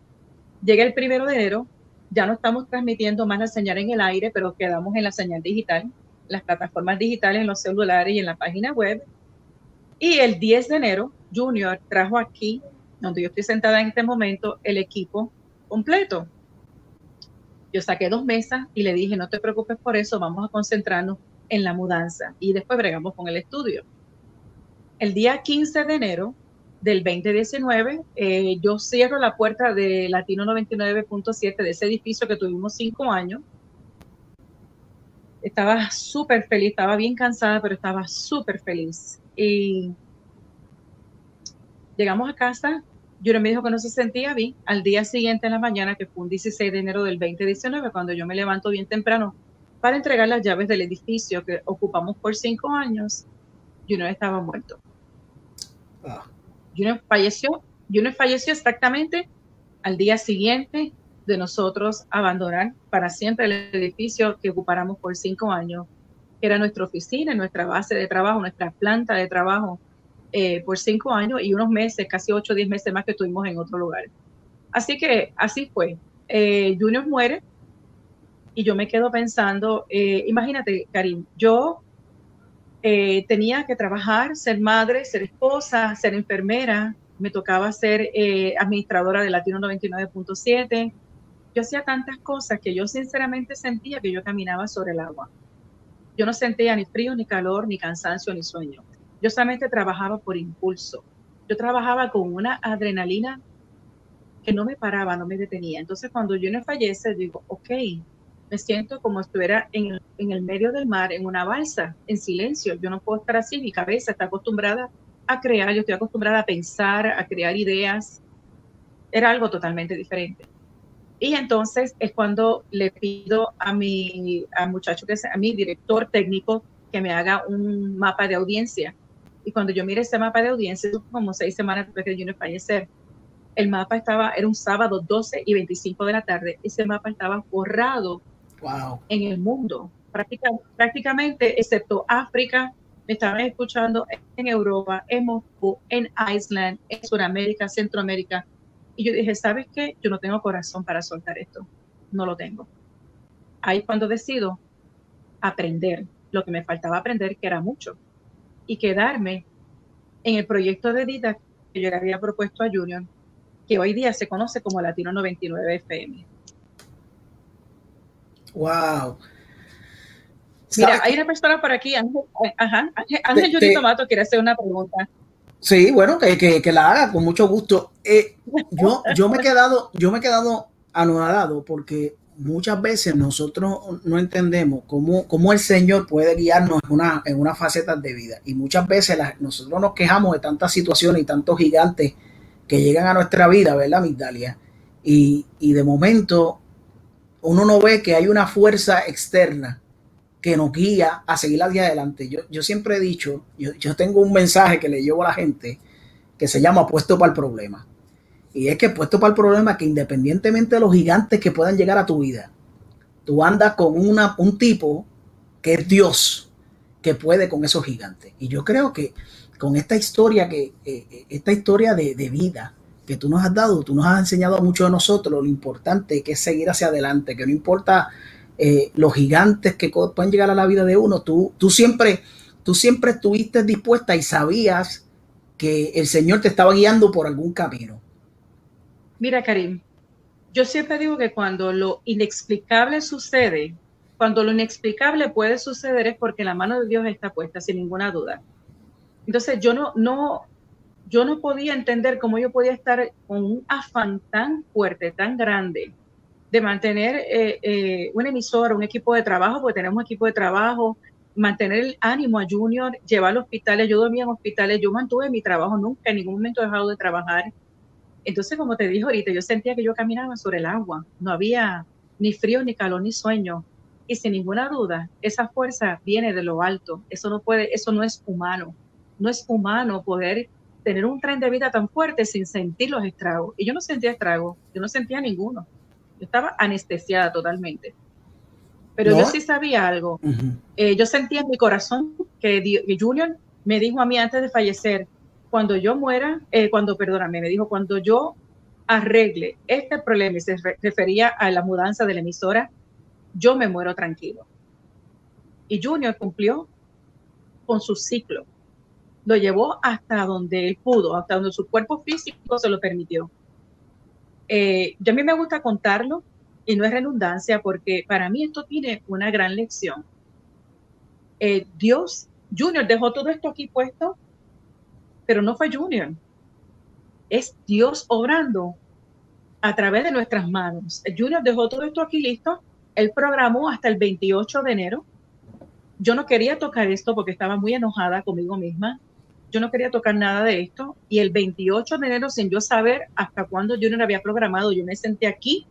llega el primero de enero, ya no estamos transmitiendo más la señal en el aire, pero quedamos en la señal digital, las plataformas digitales, en los celulares y en la página web. Y el 10 de enero, Junior trajo aquí, donde yo estoy sentada en este momento, el equipo completo. Yo saqué dos mesas y le dije, no te preocupes por eso, vamos a concentrarnos en la mudanza y después bregamos con el estudio. El día 15 de enero del 2019, eh, yo cierro la puerta de Latino 99.7 de ese edificio que tuvimos cinco años. Estaba súper feliz, estaba bien cansada, pero estaba súper feliz. Y llegamos a casa, Yuri me dijo que no se sentía bien. Al día siguiente en la mañana, que fue un 16 de enero del 2019, cuando yo me levanto bien temprano para entregar las llaves del edificio que ocupamos por cinco años, Junior estaba muerto. Ah. Junior falleció, Junior falleció exactamente al día siguiente de nosotros abandonar para siempre el edificio que ocupáramos por cinco años, que era nuestra oficina, nuestra base de trabajo, nuestra planta de trabajo eh, por cinco años y unos meses, casi ocho o diez meses más que estuvimos en otro lugar. Así que así fue. Eh, Junior muere y yo me quedo pensando, eh, imagínate, Karim, yo eh, tenía que trabajar, ser madre, ser esposa, ser enfermera, me tocaba ser eh, administradora de Latino 99.7. Yo hacía tantas cosas que yo sinceramente sentía que yo caminaba sobre el agua. Yo no sentía ni frío, ni calor, ni cansancio, ni sueño. Yo solamente trabajaba por impulso. Yo trabajaba con una adrenalina que no me paraba, no me detenía. Entonces, cuando no fallece, digo, ok, me siento como si estuviera en, en, el medio del mar, en una balsa, en silencio. Yo no puedo estar así, mi cabeza está acostumbrada a crear, yo estoy acostumbrada a pensar, a crear ideas. Era algo totalmente diferente. Y entonces es cuando le pido a mi al muchacho, que es a mi director técnico, que me haga un mapa de audiencia. Y cuando yo mire ese mapa de audiencia, como seis semanas después de yo fallecer, el mapa estaba, era un sábado 12 y 25 de la tarde, ese mapa estaba borrado wow. en el mundo, prácticamente, prácticamente, excepto África, me estaban escuchando en Europa, en Moscú, en Island, en Sudamérica, Centroamérica. Y yo dije, ¿sabes qué? Yo no tengo corazón para soltar esto. No lo tengo. Ahí cuando decido aprender lo que me faltaba aprender, que era mucho, y quedarme en el proyecto de Dita que yo le había propuesto a Junior, que hoy día se conoce como Latino 99 FM. Wow. Mira, hay una persona por aquí, Ángel, ajá, Ángel, Ángel Tomato quiere hacer una pregunta. Sí, bueno, que, que, que la haga con mucho gusto. Eh, yo, yo me he (laughs) quedado, yo me he quedado anonadado porque muchas veces nosotros no entendemos cómo, cómo el Señor puede guiarnos en una, en una faceta de vida. Y muchas veces nosotros nos quejamos de tantas situaciones y tantos gigantes que llegan a nuestra vida, ¿verdad, Migdalia? Y, y de momento uno no ve que hay una fuerza externa que nos guía a seguir hacia adelante. Yo, yo siempre he dicho, yo, yo, tengo un mensaje que le llevo a la gente que se llama puesto para el problema. Y es que puesto para el problema que independientemente de los gigantes que puedan llegar a tu vida, tú andas con una, un tipo que es Dios, que puede con esos gigantes. Y yo creo que con esta historia, que, eh, esta historia de, de vida que tú nos has dado, tú nos has enseñado a muchos de nosotros lo importante que es seguir hacia adelante, que no importa eh, los gigantes que pueden llegar a la vida de uno, tú, tú, siempre, tú siempre estuviste dispuesta y sabías que el Señor te estaba guiando por algún camino. Mira, Karim, yo siempre digo que cuando lo inexplicable sucede, cuando lo inexplicable puede suceder es porque la mano de Dios está puesta, sin ninguna duda. Entonces yo no, no, yo no podía entender cómo yo podía estar con un afán tan fuerte, tan grande, de mantener eh, eh, un equipo de trabajo, porque tenemos un equipo de trabajo, mantener el ánimo a Junior, llevar al hospitales, yo dormía en hospitales, yo mantuve mi trabajo, nunca en ningún momento he dejado de trabajar. Entonces, como te dije ahorita, yo sentía que yo caminaba sobre el agua, no había ni frío, ni calor, ni sueño. Y sin ninguna duda, esa fuerza viene de lo alto. Eso no puede, eso no es humano. No es humano poder tener un tren de vida tan fuerte sin sentir los estragos. Y yo no sentía estragos, yo no sentía ninguno. Yo estaba anestesiada totalmente. Pero ¿No? yo sí sabía algo. Eh, yo sentía en mi corazón que, que Junior me dijo a mí antes de fallecer, cuando yo muera, eh, cuando, perdóname, me dijo, cuando yo arregle este problema, y se re- refería a la mudanza de la emisora, yo me muero tranquilo. Y Junior cumplió con su ciclo. Lo llevó hasta donde él pudo, hasta donde su cuerpo físico se lo permitió. Eh, yo a mí me gusta contarlo y no es redundancia porque para mí esto tiene una gran lección. Eh, Dios, Junior dejó todo esto aquí puesto, pero no fue Junior. Es Dios obrando a través de nuestras manos. Junior dejó todo esto aquí listo. Él programó hasta el 28 de enero. Yo no quería tocar esto porque estaba muy enojada conmigo misma. Yo no quería tocar nada de esto. Y el 28 de enero, sin yo saber hasta cuándo Junior había programado, yo me senté aquí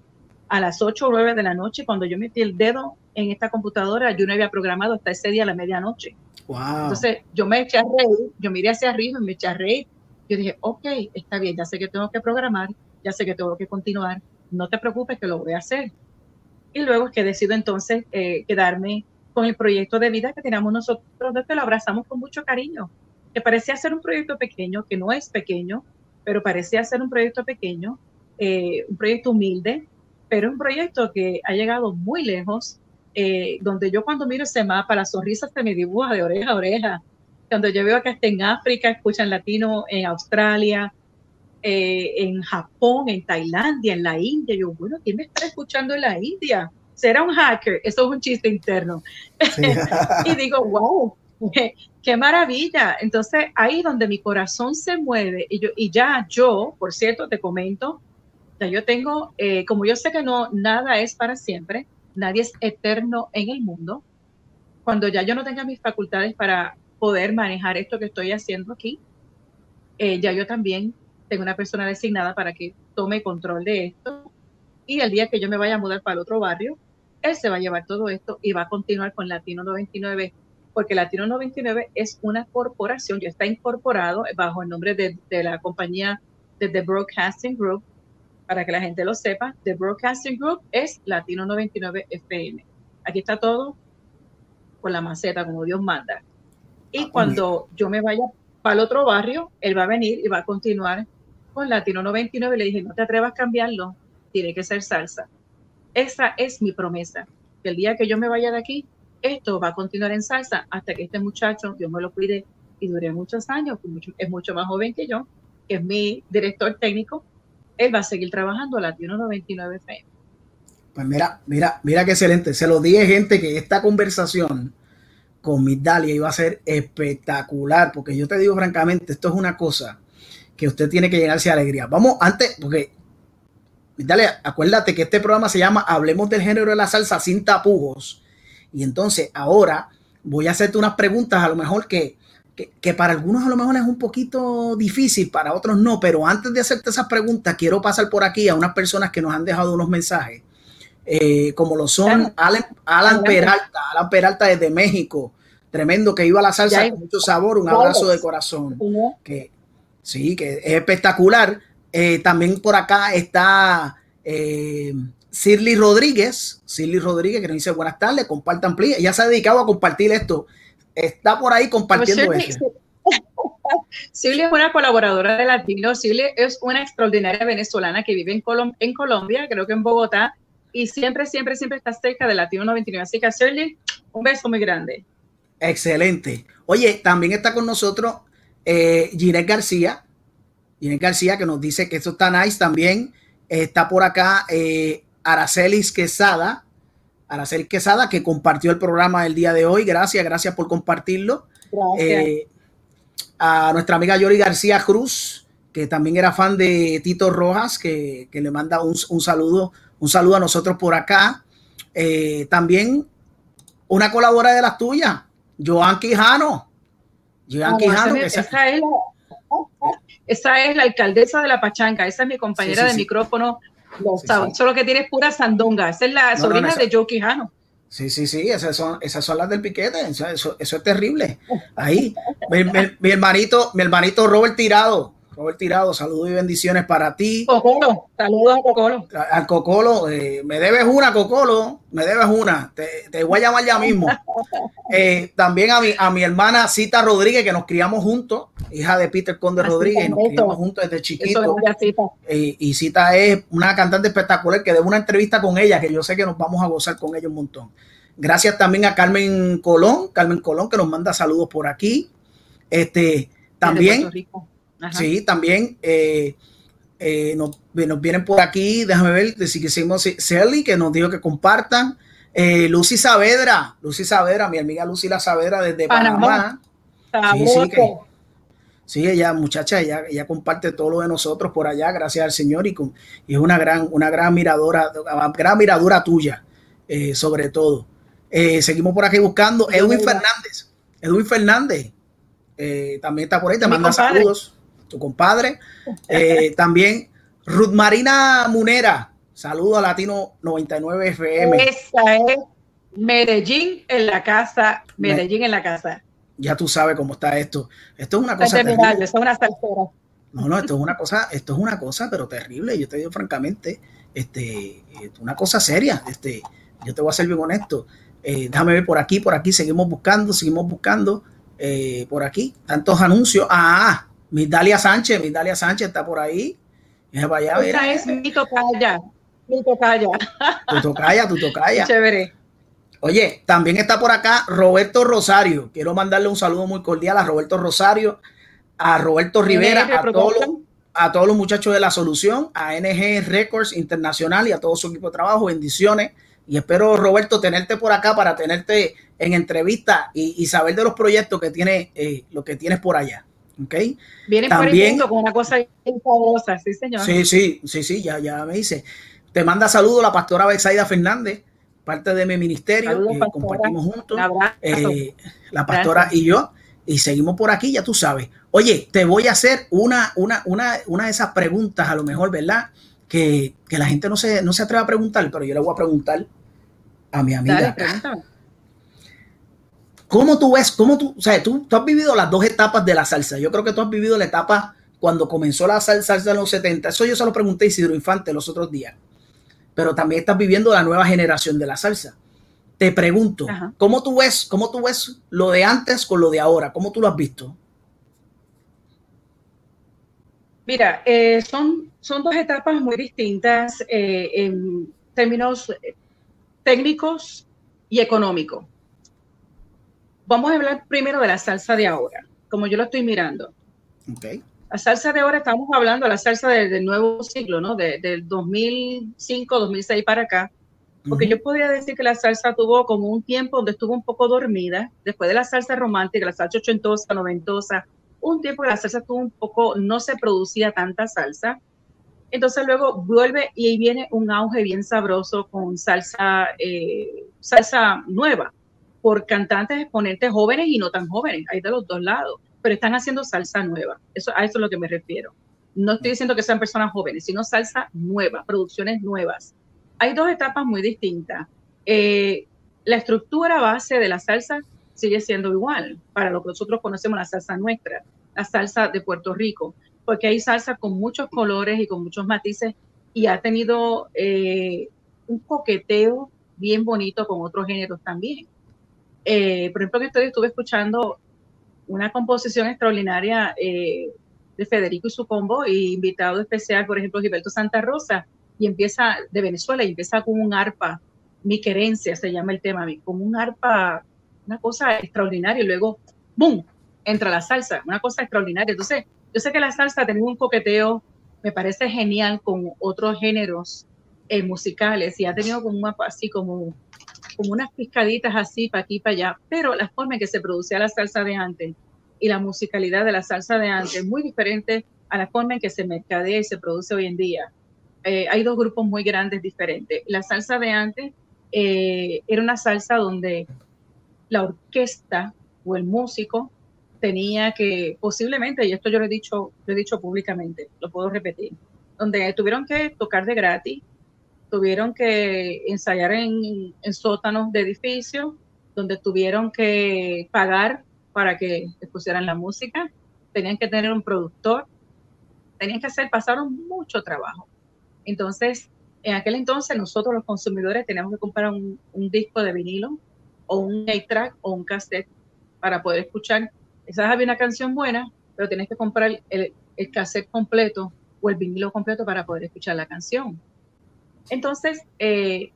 a las 8 o 9 de la noche. Cuando yo metí el dedo en esta computadora, Junior había programado hasta ese día a la medianoche. Wow. Entonces yo me eché a reír, yo miré hacia arriba y me eché a reír. Yo dije, ok, está bien, ya sé que tengo que programar, ya sé que tengo que continuar, no te preocupes que lo voy a hacer. Y luego es que decido entonces eh, quedarme con el proyecto de vida que teníamos nosotros, que lo abrazamos con mucho cariño, que parecía ser un proyecto pequeño, que no es pequeño, pero parecía ser un proyecto pequeño, eh, un proyecto humilde, pero un proyecto que ha llegado muy lejos, eh, donde yo cuando miro ese mapa, la sonrisa se me dibuja de oreja a oreja. Cuando yo veo que está en África, escuchan latino en Australia, eh, en Japón, en Tailandia, en la India, yo, bueno, ¿quién me está escuchando en la India? ¿Será un hacker? Eso es un chiste interno. Sí. (laughs) y digo, wow, qué, maravilla. Entonces, ahí donde mi corazón se mueve, y, yo, y ya yo, por cierto, te comento, ya yo tengo, eh, como yo sé que no, nada es para siempre, nadie es eterno en el mundo, cuando ya yo no tenga mis facultades para poder manejar esto que estoy haciendo aquí, eh, ya yo también tengo una persona designada para que tome control de esto. Y el día que yo me vaya a mudar para el otro barrio, él se va a llevar todo esto y va a continuar con Latino 99, porque Latino 99 es una corporación, ya está incorporado bajo el nombre de, de la compañía de The Broadcasting Group, para que la gente lo sepa, The Broadcasting Group es Latino 99 FM. Aquí está todo con la maceta, como Dios manda. Y Ah, cuando yo me vaya para el otro barrio, él va a venir y va a continuar con Latino 99. Le dije, no te atrevas a cambiarlo, tiene que ser salsa. Esa es mi promesa, que el día que yo me vaya de aquí, esto va a continuar en salsa hasta que este muchacho, Dios me lo cuide y dure muchos años, mucho- es mucho más joven que yo, que es mi director técnico, él va a seguir trabajando Latino 99 FM. Pues mira, mira, mira qué excelente. Se lo dije, gente, que esta conversación con Migdalia iba a ser espectacular, porque yo te digo francamente, esto es una cosa que usted tiene que llenarse de alegría. Vamos, antes, porque Migdalia, acuérdate que este programa se llama Hablemos del género de la salsa sin tapujos. Y entonces ahora voy a hacerte unas preguntas, a lo mejor que, que, que para algunos a lo mejor es un poquito difícil, para otros no, pero antes de hacerte esas preguntas, quiero pasar por aquí a unas personas que nos han dejado unos mensajes eh, como lo son. Alan, Alan. Peralta, Alan Peralta desde México, tremendo que iba a la salsa con mucho sabor, un abrazo de corazón, que sí, que es espectacular. Eh, también por acá está eh, Shirley Rodríguez, Shirley Rodríguez que nos dice buenas tardes, compartan, please. Ella se ha dedicado a compartir esto, está por ahí compartiendo Pues eso. Silvia (laughs) es una colaboradora de Latino. Silvia es una extraordinaria venezolana que vive en, Colom- en Colombia, creo que en Bogotá, y siempre, siempre, siempre está cerca de Latino 99. Así que, Shirley, un beso muy grande. Excelente. Oye, también está con nosotros eh, García. Ginette García que nos dice que esto está nice también. Eh, está por acá eh, Aracelis Quesada. Aracelis Quesada que compartió el programa el día de hoy. Gracias, gracias por compartirlo. Gracias. Eh, a nuestra amiga Yori García Cruz, que también era fan de Tito Rojas, que, que le manda un, un, saludo, un saludo a nosotros por acá. Eh, también una colaboradora de las tuyas, Joan Quijano. Joan Quijano, esa, esa, es la, esa es la alcaldesa de la Pachanca, esa es mi compañera sí, sí, de micrófono. Sí, Solo que tiene pura sandonga. Esa es la no, sobrina no, de Joe Quijano. Sí, sí, sí, esas son, esas son las del piquete, eso, eso, eso es terrible. (laughs) Ahí, mi, mi, mi, hermanito, mi hermanito Robert Tirado, Robert Tirado, saludos y bendiciones para ti. Cocolo, saludos a Cocolo. Al Cocolo, eh, me debes una, Cocolo, me debes una, te, te voy a llamar ya mismo. (laughs) Eh, también a mi, a mi hermana Cita Rodríguez, que nos criamos juntos, hija de Peter Conde Así Rodríguez, nos criamos juntos desde chiquito. Eh, y Cita es una cantante espectacular que debo una entrevista con ella, que yo sé que nos vamos a gozar con ella un montón. Gracias también a Carmen Colón, Carmen Colón, que nos manda saludos por aquí. Este, también. Sí, también eh, eh, nos, nos, vienen por aquí, déjame ver, decir que hicimos Sally, que nos dijo que compartan. Eh, Lucy Saavedra, Lucy Saavedra, mi amiga Lucy La Saavedra desde Panamá. Panamá. Sí, sí, que, sí, ella, muchacha, ella, ella comparte todo lo de nosotros por allá, gracias al Señor, y, con, y es una gran, una gran miradora, gran miradora tuya, eh, sobre todo. Eh, seguimos por aquí buscando Edwin Fernández. Edwin Fernández eh, también está por ahí, te manda compadre. saludos. Tu compadre. Eh, (laughs) también Ruth Marina Munera. Saludos a Latino 99 FM. Esa es Medellín en la casa. Medellín Me, en la casa. Ya tú sabes cómo está esto. Esto es una cosa. Terrible. Una salsera. No, no, esto es una cosa, esto es una cosa, pero terrible. Yo te digo francamente, este, una cosa seria. Este, yo te voy a ser bien honesto. Eh, déjame ver por aquí, por aquí, seguimos buscando, seguimos buscando eh, por aquí, tantos anuncios. Ah, Miss Dalia Sánchez, Miss Dalia Sánchez está por ahí. Para allá, Esa es mi tocaya, mi tocaya. Tu tocaya, tu tocaya. (laughs) Chévere. Oye, también está por acá Roberto Rosario. Quiero mandarle un saludo muy cordial a Roberto Rosario, a Roberto Rivera, a todos, los, a todos los muchachos de la solución, a NG Records Internacional y a todo su equipo de trabajo. Bendiciones y espero, Roberto, tenerte por acá para tenerte en entrevista y, y saber de los proyectos que tiene, eh, lo que tienes por allá. ¿Okay? Vienen También, por con una cosa famosa, sí, señor. Sí, sí, sí, sí, ya, ya me dice. Te manda saludos la pastora Betsaida Fernández, parte de mi ministerio, saludos, eh, compartimos juntos, eh, la pastora Gracias. y yo, y seguimos por aquí, ya tú sabes. Oye, te voy a hacer una, una, una, una de esas preguntas, a lo mejor, ¿verdad? que, que, la gente no se, no se atreve a preguntar, pero yo le voy a preguntar a mi amiga. Dale, ¿Cómo tú ves, cómo tú, o sea, tú, tú, has vivido las dos etapas de la salsa? Yo creo que tú has vivido la etapa cuando comenzó la salsa en los 70. Eso yo se lo pregunté a Isidro Infante los otros días. Pero también estás viviendo la nueva generación de la salsa. Te pregunto, Ajá. ¿cómo tú ves, cómo tú ves lo de antes con lo de ahora? ¿Cómo tú lo has visto? Mira, eh, son, son dos etapas muy distintas eh, en términos técnicos y económicos. Vamos a hablar primero de la salsa de ahora, como yo lo estoy mirando. Okay. La salsa de ahora, estamos hablando de la salsa del, del nuevo siglo, ¿no? De, del 2005, 2006 para acá. Porque uh -huh. yo podría decir que la salsa tuvo como un tiempo donde estuvo un poco dormida, después de la salsa romántica, la salsa ochentosa, noventosa, un tiempo que la salsa estuvo un poco, no se producía tanta salsa. Entonces luego vuelve y ahí viene un auge bien sabroso con salsa, eh, salsa nueva, por cantantes, exponentes jóvenes y no tan jóvenes, hay de los dos lados, pero están haciendo salsa nueva. Eso, a eso es lo que me refiero. No estoy diciendo que sean personas jóvenes, sino salsa nueva, producciones nuevas. Hay dos etapas muy distintas. Eh, la estructura base de la salsa sigue siendo igual para lo que nosotros conocemos la salsa nuestra, la salsa de Puerto Rico, porque hay salsa con muchos colores y con muchos matices y ha tenido eh, un coqueteo bien bonito con otros géneros también. Eh, por ejemplo, que estoy, estuve escuchando una composición extraordinaria eh, de Federico y su combo, y invitado especial, por ejemplo, Gilberto Santa Rosa, y empieza de Venezuela, y empieza con un arpa, mi querencia se llama el tema, como un arpa, una cosa extraordinaria, y luego, ¡boom!, entra la salsa, una cosa extraordinaria. Entonces, yo sé que la salsa tenido un coqueteo, me parece genial con otros géneros eh, musicales, y ha tenido como una, así como como unas piscaditas así para aquí para allá, pero la forma en que se producía la salsa de antes y la musicalidad de la salsa de antes es muy diferente a la forma en que se mercadea y se produce hoy en día. Eh, hay dos grupos muy grandes diferentes. La salsa de antes eh, era una salsa donde la orquesta o el músico tenía que posiblemente, y esto yo lo he dicho, lo he dicho públicamente, lo puedo repetir, donde tuvieron que tocar de gratis, tuvieron que ensayar en, sótanos de edificios, donde tuvieron que pagar para que pusieran la música, tenían que tener un productor, tenían que hacer, pasaron mucho trabajo. Entonces, en aquel entonces nosotros los consumidores teníamos que comprar un, disco de vinilo o un 8-track o un cassette para poder escuchar. Quizás había una canción buena, pero tenías que comprar el, el cassette completo o el vinilo completo para poder escuchar la canción. Entonces, eh,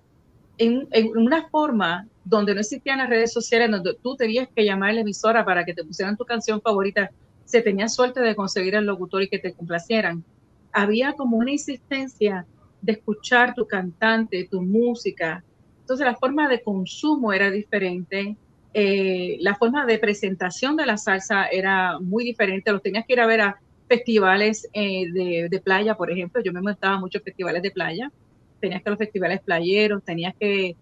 en, en, una forma donde no existían las redes sociales, donde tú tenías que llamar a la emisora para que te pusieran tu canción favorita, se tenía suerte de conseguir al locutor y que te complacieran. Había como una insistencia de escuchar tu cantante, tu música. Entonces la forma de consumo era diferente, eh, la forma de presentación de la salsa era muy diferente. Los tenías que ir a ver a festivales eh, de, de, playa, por ejemplo. Yo me montaba muchos festivales de playa. Tenías que los festivales playeros, tenías que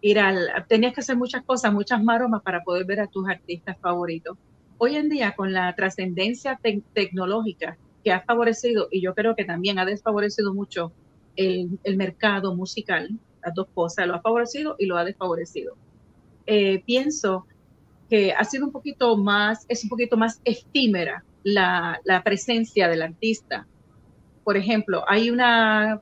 ir al, tenías que hacer muchas cosas, muchas maromas para poder ver a tus artistas favoritos. Hoy en día, con la trascendencia tecnológica que ha favorecido, y yo creo que también ha desfavorecido mucho el, el, mercado musical, las dos cosas, lo ha favorecido y lo ha desfavorecido. Eh, pienso que ha sido un poquito más, es un poquito más efímera la, la presencia del artista. Por ejemplo, hay una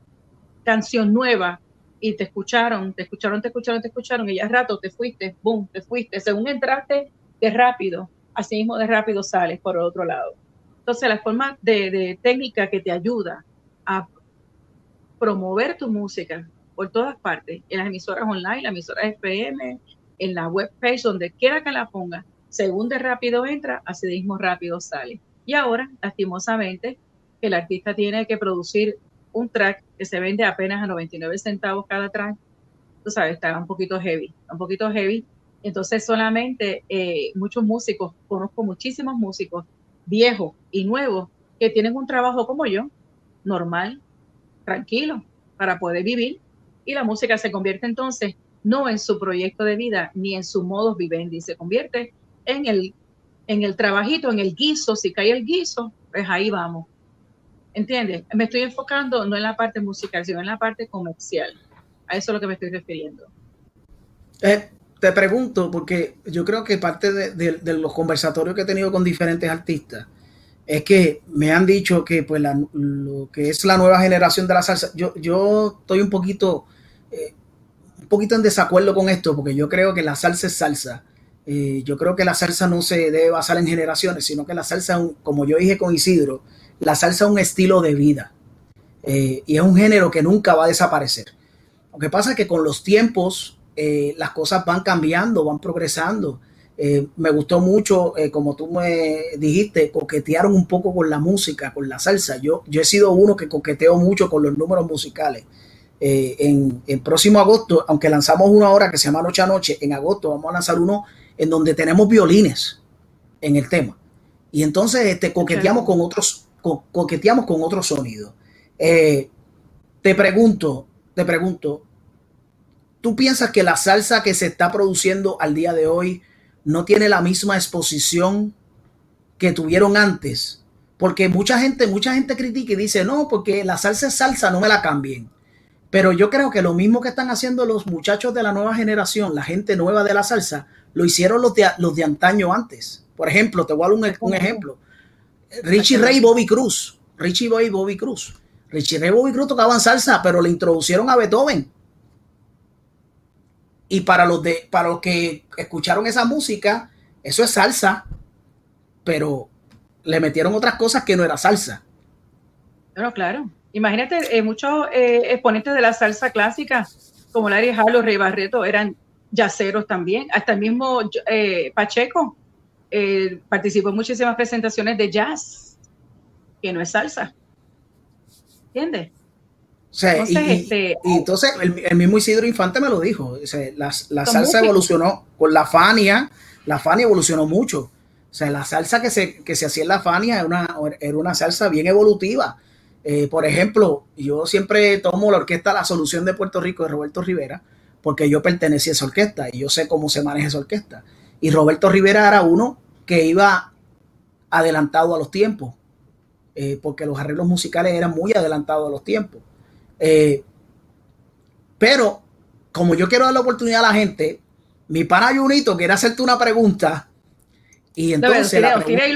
canción nueva y te escucharon, te escucharon, te escucharon, te escucharon, y ya rato te fuiste, boom, te fuiste. Según entraste de rápido, así mismo de rápido sales por otro lado. Entonces, la forma de, técnica que te ayuda a promover tu música por todas partes, en las emisoras online, las emisoras FM, en la web page, donde quiera que la ponga, según de rápido entra, así mismo rápido sale. Y ahora, lastimosamente, el artista tiene que producir un track que se vende apenas a 99 centavos cada track, tú sabes, está un poquito heavy, un poquito heavy. Entonces solamente eh, muchos músicos, conozco muchísimos músicos viejos y nuevos que tienen un trabajo como yo, normal, tranquilo, para poder vivir. Y la música se convierte entonces no en su proyecto de vida ni en su modo vivendi, se convierte en el, en el trabajito, en el guiso. Si cae el guiso, pues ahí vamos. ¿Entiendes? Me estoy enfocando no en la parte musical, sino en la parte comercial. A eso es lo que me estoy refiriendo. Eh, te pregunto, porque yo creo que parte de, los conversatorios que he tenido con diferentes artistas es que me han dicho que pues lo que es la nueva generación de la salsa, yo, yo estoy un poquito, eh, un poquito en desacuerdo con esto, porque yo creo que la salsa es salsa. Eh, yo creo que la salsa no se debe basar en generaciones, sino que la salsa, como yo dije con Isidro, la salsa es un estilo de vida eh, y es un género que nunca va a desaparecer. Lo que pasa es que con los tiempos eh, las cosas van cambiando, van progresando. Eh, me gustó mucho, como tú me dijiste, coquetearon un poco con la música, con la salsa. Yo, yo he sido uno que coqueteo mucho con los números musicales. en el próximo agosto, aunque lanzamos uno ahora que se llama Noche a Noche, en agosto vamos a lanzar uno en donde tenemos violines en el tema. Y entonces este, coqueteamos con otros, co coqueteamos con otros sonidos. Eh, te pregunto, te pregunto, ¿tú piensas que la salsa que se está produciendo al día de hoy no tiene la misma exposición que tuvieron antes? Porque mucha gente, mucha gente critica y dice, no, porque la salsa es salsa, no me la cambien. Pero yo creo que lo mismo que están haciendo los muchachos de la nueva generación, la gente nueva de la salsa, lo hicieron los de, los de antaño antes. Por ejemplo, te voy a dar un, un ejemplo. Richie Ray y Bobby Cruz. Richie Ray y Bobby Cruz. Richie Ray y Bobby Cruz tocaban salsa, pero le introducieron a Beethoven. Y para los, de, para los que escucharon esa música, eso es salsa, pero le metieron otras cosas que no era salsa. Pero claro, imagínate, eh, muchos eh, exponentes de la salsa clásica, como Larry Harlow, Rey Barreto, eran yaceros también. Hasta el mismo eh, Pacheco eh, participó en muchísimas presentaciones de jazz, que no es salsa. ¿Entiendes? O sea, entonces, y, este, y, entonces el, el, mismo Isidro Infante me lo dijo. O sea, la, la salsa evolucionó con la Fania. La Fania evolucionó mucho. O O sea, la salsa que se, que se hacía en la Fania era una, era una salsa bien evolutiva. Eh, por ejemplo, yo siempre tomo la orquesta La Solución de Puerto Rico de Roberto Rivera, porque yo pertenecía a esa orquesta y yo sé cómo se maneja esa orquesta. Y Roberto Rivera era uno que iba adelantado a los tiempos, eh, porque los arreglos musicales eran muy adelantados a los tiempos. Eh, pero como yo quiero dar la oportunidad a la gente, mi pana Junito quiere hacerte una pregunta y entonces no, la tira,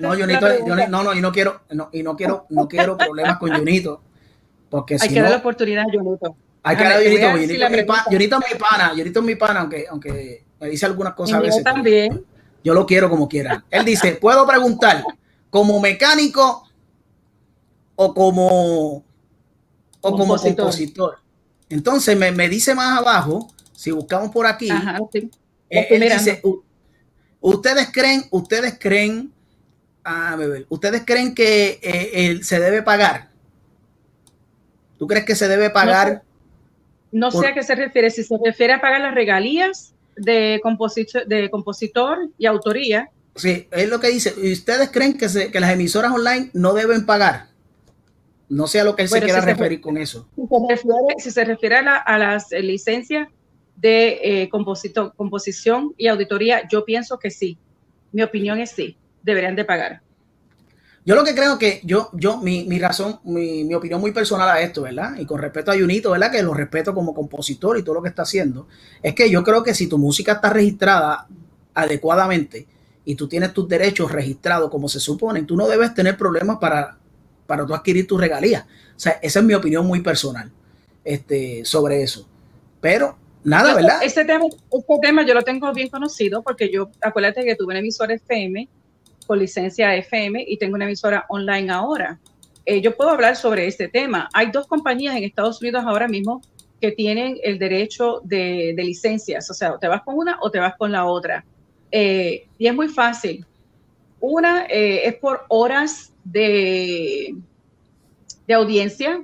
la Junito, pregunta. yo- no, no, y no quiero, no, y no quiero, no quiero problemas con Junito, porque Hay si que no, dar la oportunidad a Junito. Hay que es mi pana, es mi pana, aunque, aunque me dice algunas cosas a veces. pero también. Yo lo quiero como quiera. Él dice, puedo preguntar como mecánico o como o como Compositor. compositor. Entonces me, me dice más abajo, si buscamos por aquí, Ajá, sí. eh, estoy él mirando. dice, "U- ustedes creen, ustedes creen, a ver, ustedes creen que eh, él se debe pagar. ¿Tú crees que se debe pagar? No Por- sé a qué se refiere, si se refiere a pagar las regalías de, compositor, de compositor y autoría, Sí, es lo que dice. ¿Y ustedes creen que, se- que las emisoras online no deben pagar? No sé a lo que él Bueno, se quiera si se- referir con eso. si se refiere, si se refiere a, la- a las eh, licencias de eh, composito- composición y auditoría, yo pienso que sí. Mi opinión es sí, deberían de pagar. Yo lo que creo que yo, yo, mi, mi razón, mi, mi opinión muy personal a esto, ¿verdad? Y con respeto a Junito, ¿verdad? Que lo respeto como compositor y todo lo que está haciendo, es que yo creo que si tu música está registrada adecuadamente y tú tienes tus derechos registrados como se suponen, tú no debes tener problemas para, para tú adquirir tus regalías. O sea, esa es mi opinión muy personal este, sobre eso. Pero, nada, ¿verdad? Este tema, este tema yo lo tengo bien conocido porque yo, acuérdate que tuve una emisora FM con licencia FM y tengo una emisora online ahora. Eh, yo puedo hablar sobre este tema. Hay dos compañías en Estados Unidos ahora mismo que tienen el derecho de, de licencias, o sea, te vas con una o te vas con la otra. Eh, y es muy fácil. Una eh, es por horas de, de audiencia,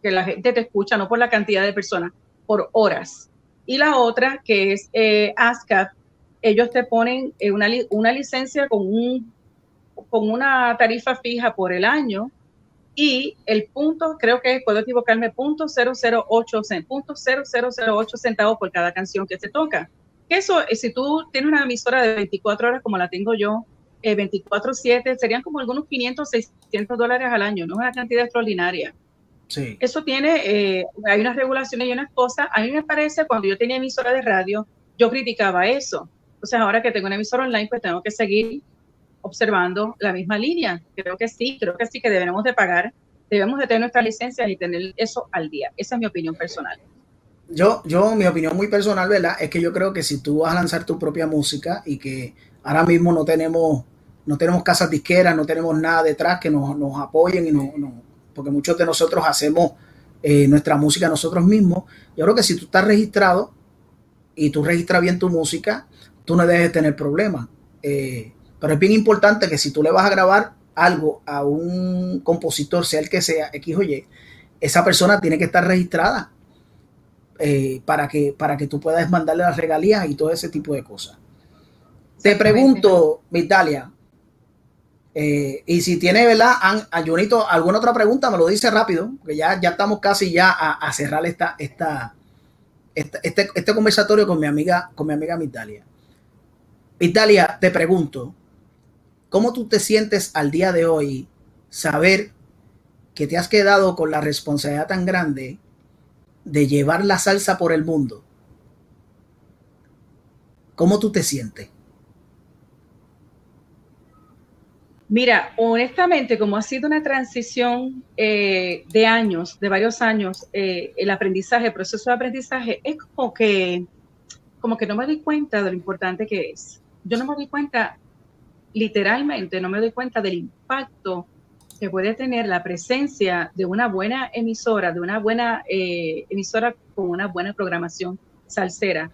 que la gente te escucha, no por la cantidad de personas, por horas. Y la otra, que es ASCAP, ellos te ponen una, una licencia con, un, con una tarifa fija por el año y el punto, creo que puedo equivocarme, punto 008, cen- punto 0008 centavos por cada canción que se toca. Eso, eh, si tú tienes una emisora de 24 horas como la tengo yo, eh, 24/7, serían como algunos 500, 600 dólares al año, no es una cantidad extraordinaria Sí. eso tiene, eh, hay unas regulaciones y unas cosas. A mí me parece, cuando yo tenía emisora de radio, yo criticaba eso. Entonces, ahora que tengo una emisora online, pues tengo que seguir observando la misma línea. Creo que sí, creo que sí que debemos de pagar, debemos de tener nuestras licencias y tener eso al día. Esa es mi opinión personal. Yo, yo, mi opinión muy personal, ¿verdad? Es que yo creo que si tú vas a lanzar tu propia música y que ahora mismo no tenemos, no tenemos casas disqueras, no tenemos nada detrás que nos, nos apoyen y no, no- porque muchos de nosotros hacemos eh, nuestra música nosotros mismos. Yo creo que si tú estás registrado y tú registras bien tu música, tú no debes tener problemas. Eh, pero es bien importante que si tú le vas a grabar algo a un compositor, sea el que sea, X o Y, esa persona tiene que estar registrada eh, para, que, para que tú puedas mandarle las regalías y todo ese tipo de cosas. Te pregunto, Vitalia, eh, y si tiene, ¿verdad? An- a Junito, alguna otra pregunta, me lo dice rápido, porque ya, ya estamos casi ya a, a cerrar esta, esta, esta- este, este conversatorio con mi amiga, con mi amiga Vitalia. Vitalia, te pregunto, ¿cómo tú te sientes al día de hoy saber que te has quedado con la responsabilidad tan grande de llevar la salsa por el mundo? ¿Cómo tú te sientes? Mira, honestamente, como ha sido una transición eh, de años, de varios años, eh, el aprendizaje, el proceso de aprendizaje, es como que, como que no me doy cuenta de lo importante que es. Yo no me doy cuenta, literalmente, no me doy cuenta del impacto que puede tener la presencia de una buena emisora, de una buena eh, emisora con una buena programación salsera.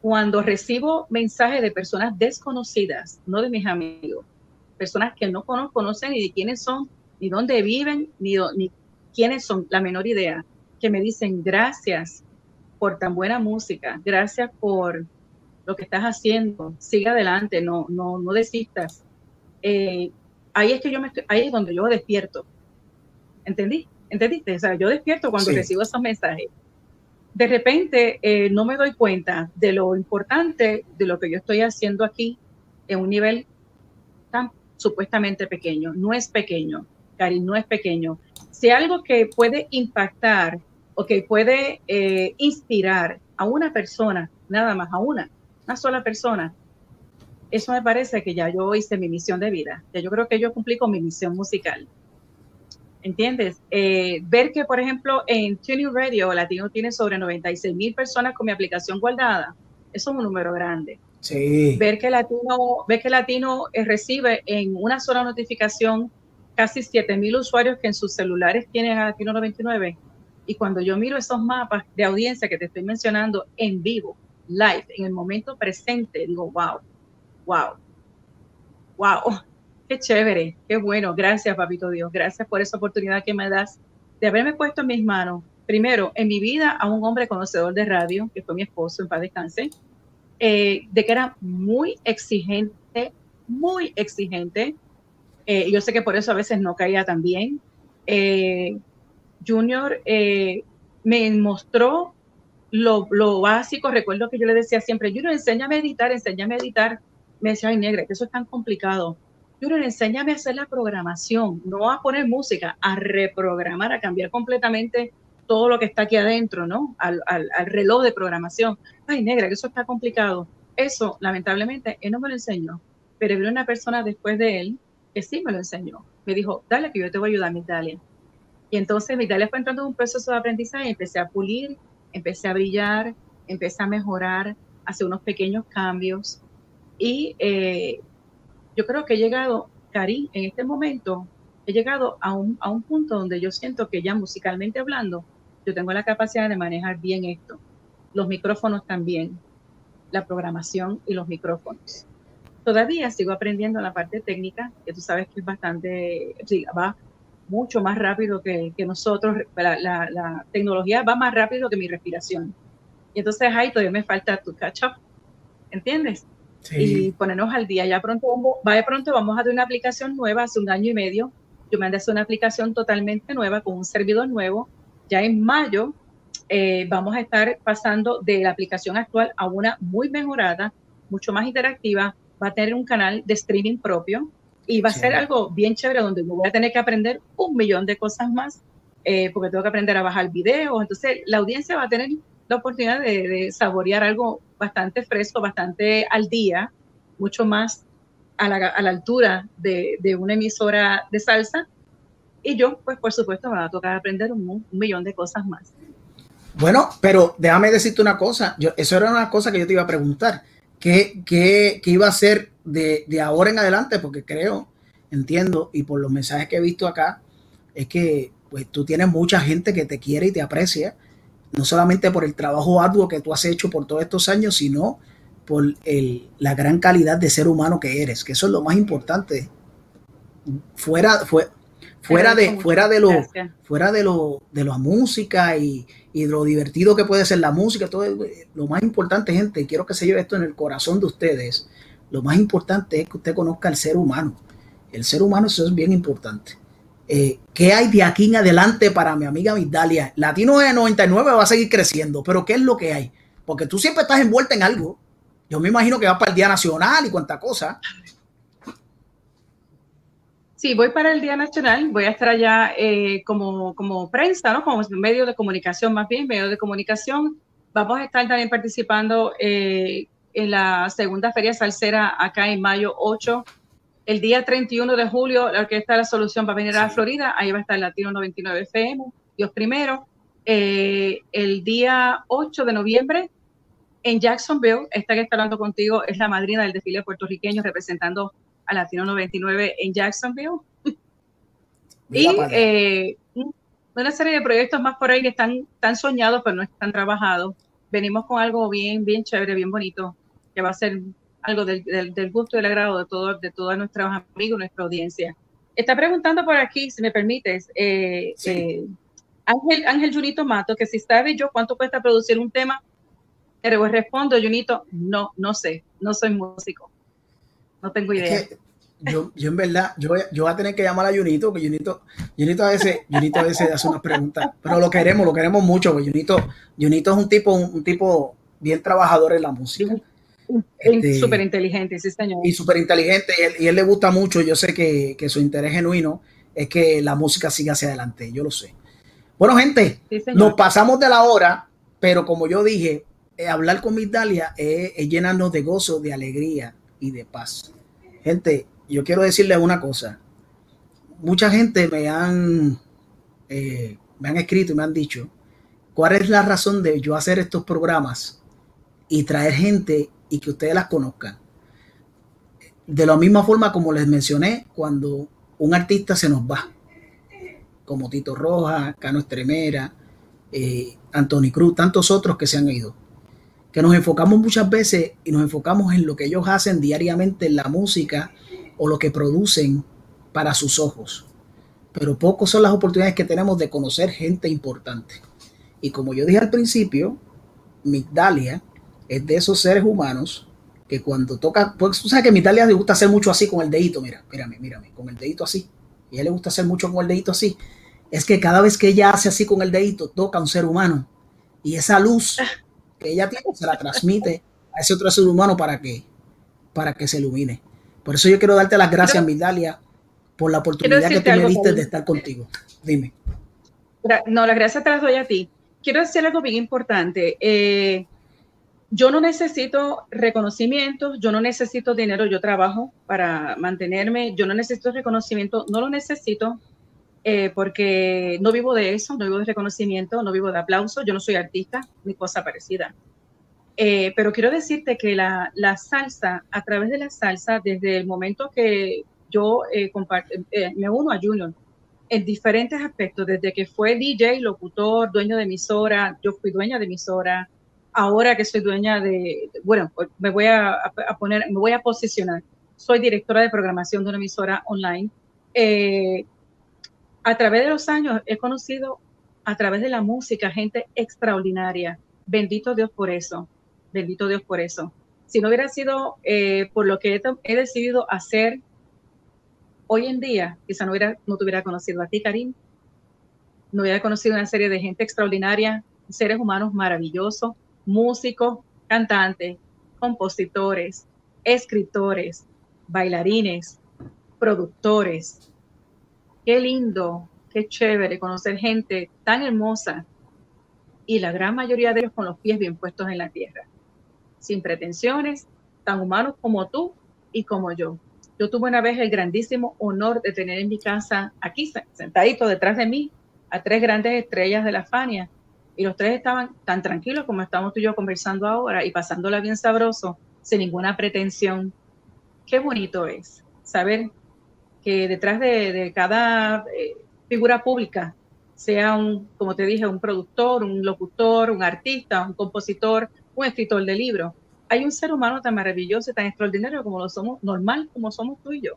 Cuando recibo mensajes de personas desconocidas, no de mis amigos, personas que no conozco, ni de quiénes son, ni dónde viven, ni, ni quiénes son, la menor idea, que me dicen gracias por tan buena música, gracias por, lo que estás haciendo, sigue adelante, no, no, no desistas. Eh, ahí es que yo me estoy- ahí es donde yo despierto. ¿Entendí? ¿Entendiste? O sea, yo despierto cuando Sí. recibo esos mensajes. De repente eh, no me doy cuenta de lo importante de lo que yo estoy haciendo aquí en un nivel tan supuestamente pequeño. No es pequeño, Cari, no es pequeño. Si algo que puede impactar o que puede eh, inspirar a una persona, nada más a una, una sola persona, eso me parece que ya yo hice mi misión de vida. Ya yo creo que yo cumplí con mi misión musical. ¿Entiendes? Eh, ver que, por ejemplo, en Tuning Radio, Latino tiene sobre 96 mil personas con mi aplicación guardada, eso es un número grande Sí. ver que Latino, ver que Latino eh, recibe en una sola notificación casi 7000 usuarios que en sus celulares tienen a Latino 99. Y cuando yo miro esos mapas de audiencia que te estoy mencionando en vivo, live, en el momento presente, digo, wow, wow, wow, qué chévere, qué bueno. Gracias, papito Dios. Gracias por esa oportunidad que me das de haberme puesto en mis manos, primero, en mi vida a un hombre conocedor de radio, que fue mi esposo, en paz descanse, eh, de que era muy exigente, muy exigente. Eh, yo sé que por eso a veces no caía tan bien. Eh, Junior eh, me mostró lo, lo básico. Recuerdo que yo le decía siempre, Junior, enséñame a editar, enséñame a editar. Me decía, ay, negra, que eso es tan complicado. Junior, enséñame a hacer la programación, no a poner música, a reprogramar, a cambiar completamente todo lo que está aquí adentro, ¿no? Al, al, reloj de programación. Ay, negra, que eso está complicado. Eso, lamentablemente, él no me lo enseñó, pero vino una persona después de él que sí me lo enseñó. Me dijo, dale que yo te voy a ayudar, Migdalia. Y entonces Migdalia fue entrando en un proceso de aprendizaje, empecé a pulir, empecé a brillar, empecé a mejorar, hacer unos pequeños cambios. Y eh, yo creo que he llegado, Cari, en este momento, he llegado a un, a un punto donde yo siento que ya musicalmente hablando, yo tengo la capacidad de manejar bien esto. Los micrófonos también, la programación y los micrófonos. Todavía sigo aprendiendo la parte técnica, que tú sabes que es bastante, va mucho más rápido que, que nosotros, la, la, la, tecnología va más rápido que mi respiración. Y entonces ahí todavía me falta tu catch up, ¿entiendes? Sí. Y ponernos al día. Ya pronto, va de pronto vamos a tener una aplicación nueva, hace un año y medio. Yo me mandé una aplicación totalmente nueva con un servidor nuevo. Ya en mayo eh, vamos a estar pasando de la aplicación actual a una muy mejorada, mucho más interactiva. Va a tener un canal de streaming propio y va a sí. ser algo bien chévere donde voy a tener que aprender un millón de cosas más eh, porque tengo que aprender a bajar videos. Entonces, la audiencia va a tener la oportunidad de, de saborear algo bastante fresco, bastante al día, mucho más a la, a la altura de, de, una emisora de salsa. Y yo, pues por supuesto, me va a tocar aprender un, un millón de cosas más. Bueno, pero déjame decirte una cosa, yo, eso era una cosa que yo te iba a preguntar. ¿Qué, iba a hacer de, de, ahora en adelante? Porque creo, entiendo, y por los mensajes que he visto acá, es que pues tú tienes mucha gente que te quiere y te aprecia, no solamente por el trabajo arduo que tú has hecho por todos estos años, sino por el, la gran calidad de ser humano que eres, que eso es lo más importante. Fuera, fue, fuera de, fuera de lo, fuera de lo, de la música y, y, lo divertido que puede ser la música, todo lo más importante, gente, quiero que se lleve esto en el corazón de ustedes. Lo más importante es que usted conozca al ser humano. El ser humano, eso es bien importante. Eh, ¿Qué hay de aquí en adelante para mi amiga Migdalia? Latino de 99 va a seguir creciendo, pero ¿qué es lo que hay? Porque tú siempre estás envuelta en algo. Yo me imagino que va para el Día Nacional y cuánta cosa. Sí, voy para el Día Nacional, voy a estar allá eh, como, como prensa, ¿no? Como medio de comunicación, más bien, medio de comunicación. Vamos a estar también participando eh, en la segunda Feria Salsera acá en mayo 8 el día 31 de julio, la Orquesta de la Solución va a venir a la Florida, ahí va a estar Latino 99 FM, Dios primero. Eh, el día 8 de noviembre, en Jacksonville, esta que está hablando contigo es la madrina del desfile puertorriqueño representando a Latino 99 en Jacksonville. y eh, una serie de proyectos más por ahí que están, están soñados, pero no están trabajados. Venimos con algo bien, bien chévere, bien bonito, que va a ser algo del, del, del, gusto y del agrado de, todo, de todos nuestros amigos, nuestra audiencia. Está preguntando por aquí, si me permites, eh, sí. eh, Ángel, Ángel Junito Mato, que si sabe yo cuánto cuesta producir un tema Pero respondo, Junito, no, no sé, no soy músico. No tengo idea. Es que yo, yo en verdad, yo, voy a- yo voy a tener que llamar a Junito, porque Junito, Junito a veces, Junito a veces hace unas preguntas, pero lo queremos, lo queremos mucho, porque Junito, Junito es un tipo, un, un tipo bien trabajador en la música este- Súper inteligente, sí, señor. y súper inteligente, y él, y él le gusta mucho, yo sé que, que su interés genuino es que la música siga hacia adelante, yo lo sé. Bueno, gente, Sí, nos pasamos de la hora, pero como yo dije, eh, hablar con Migdalia es, es llenarnos de gozo, de alegría y de paz. Gente, yo quiero decirles una cosa. Mucha gente me han, eh, me han escrito y me han dicho cuál es la razón de yo hacer estos programas y traer gente y que ustedes las conozcan. De la misma forma como les mencioné, cuando un artista se nos va, como Tito Roja, Cano Estremera, eh, Anthony Cruz, tantos otros que se han ido. Que nos enfocamos muchas veces y nos enfocamos en lo que ellos hacen diariamente en la música o lo que producen para sus ojos. Pero pocos son las oportunidades que tenemos de conocer gente importante. Y como yo dije al principio, Migdalia es de esos seres humanos que cuando toca, pues tú sabes que a Migdalia le gusta hacer mucho así con el dedito, mira, mírame, mírame, con el dedito así. Y a ella le gusta hacer mucho con el dedito así es que cada vez que ella hace así con el dedito, toca a un ser humano. Y esa luz que ella tiene se la transmite a ese otro ser humano para que, para que se ilumine. Por eso yo quiero darte las gracias, Midalia, por la oportunidad que tú me diste de estar contigo. Dime. No, las gracias te las doy a ti. Quiero decir algo bien importante. Eh, yo no necesito reconocimientos, yo no necesito dinero, yo trabajo para mantenerme, yo no necesito reconocimiento, no lo necesito eh, porque no vivo de eso, no vivo de reconocimiento, no vivo de aplauso, yo no soy artista, ni cosa parecida. Eh, pero quiero decirte que la, la salsa, a través de la salsa, desde el momento que yo eh, eh, me uno a Junior, en diferentes aspectos, desde que fue DJ, locutor, dueño de emisora, yo fui dueña de emisora, ahora que soy dueña de, bueno, pues me voy a, a poner, me voy a posicionar, soy directora de programación de una emisora online. Eh, a través de los años he conocido a través de la música gente extraordinaria. Bendito Dios por eso. Bendito Dios por eso. Si no hubiera sido eh, por lo que he, decidido hacer hoy en día, quizá no, hubiera, no te hubiera conocido a ti, Karim. No hubiera conocido una serie de gente extraordinaria, seres humanos maravillosos, músicos, cantantes, compositores, escritores, bailarines, productores, qué lindo, qué chévere conocer gente tan hermosa y la gran mayoría de ellos con los pies bien puestos en la tierra, sin pretensiones, tan humanos como tú y como yo. Yo tuve una vez el grandísimo honor de tener en mi casa, aquí sentadito detrás de mí, a tres grandes estrellas de la Fania y los tres estaban tan tranquilos como estamos tú y yo conversando ahora y pasándola bien sabroso, sin ninguna pretensión. Qué bonito es saber que detrás de, cada eh, figura pública, sea un, como te dije, un productor, un locutor, un artista, un compositor, un escritor de libros, hay un ser humano tan maravilloso y tan extraordinario como lo somos, normal como somos tú y yo.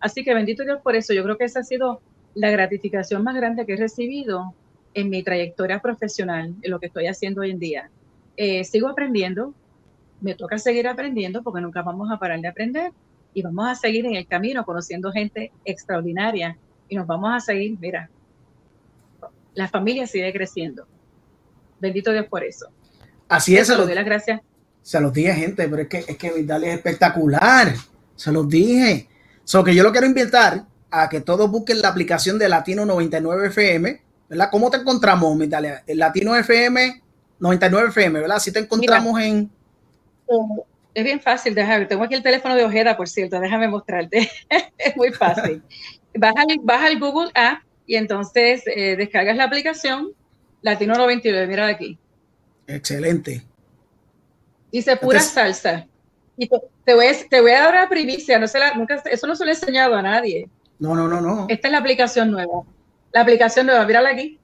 Así que bendito Dios por eso. Yo creo que esa ha sido la gratificación más grande que he recibido en mi trayectoria profesional, en lo que estoy haciendo hoy en día. Eh, sigo aprendiendo, me toca seguir aprendiendo porque nunca vamos a parar de aprender y vamos a seguir en el camino conociendo gente extraordinaria y nos vamos a seguir, mira, la familia sigue creciendo. Bendito Dios por eso. Así es, se lo doy las gracias. Se los dije, gente, pero es que es que Vidal es espectacular. Se los dije. So que yo lo quiero invitar a que todos busquen la aplicación de Latino 99 FM, ¿verdad? ¿Cómo te encontramos, Mitalia? El Latino FM 99 FM, ¿verdad? Si te encontramos Mira, en es bien fácil, déjame, tengo aquí el teléfono de Ojeda, por cierto, déjame mostrarte. (laughs) es muy fácil. Vas al, vas al Google App y entonces eh, descargas la aplicación Latino 99, mira aquí. Excelente. Dice pura entonces, salsa. Y te, te, voy a, te, voy a, dar una primicia, no se la, nunca, eso no se lo he enseñado a nadie. No, no, no, no. Esta es la aplicación nueva. La aplicación nueva, mírala aquí.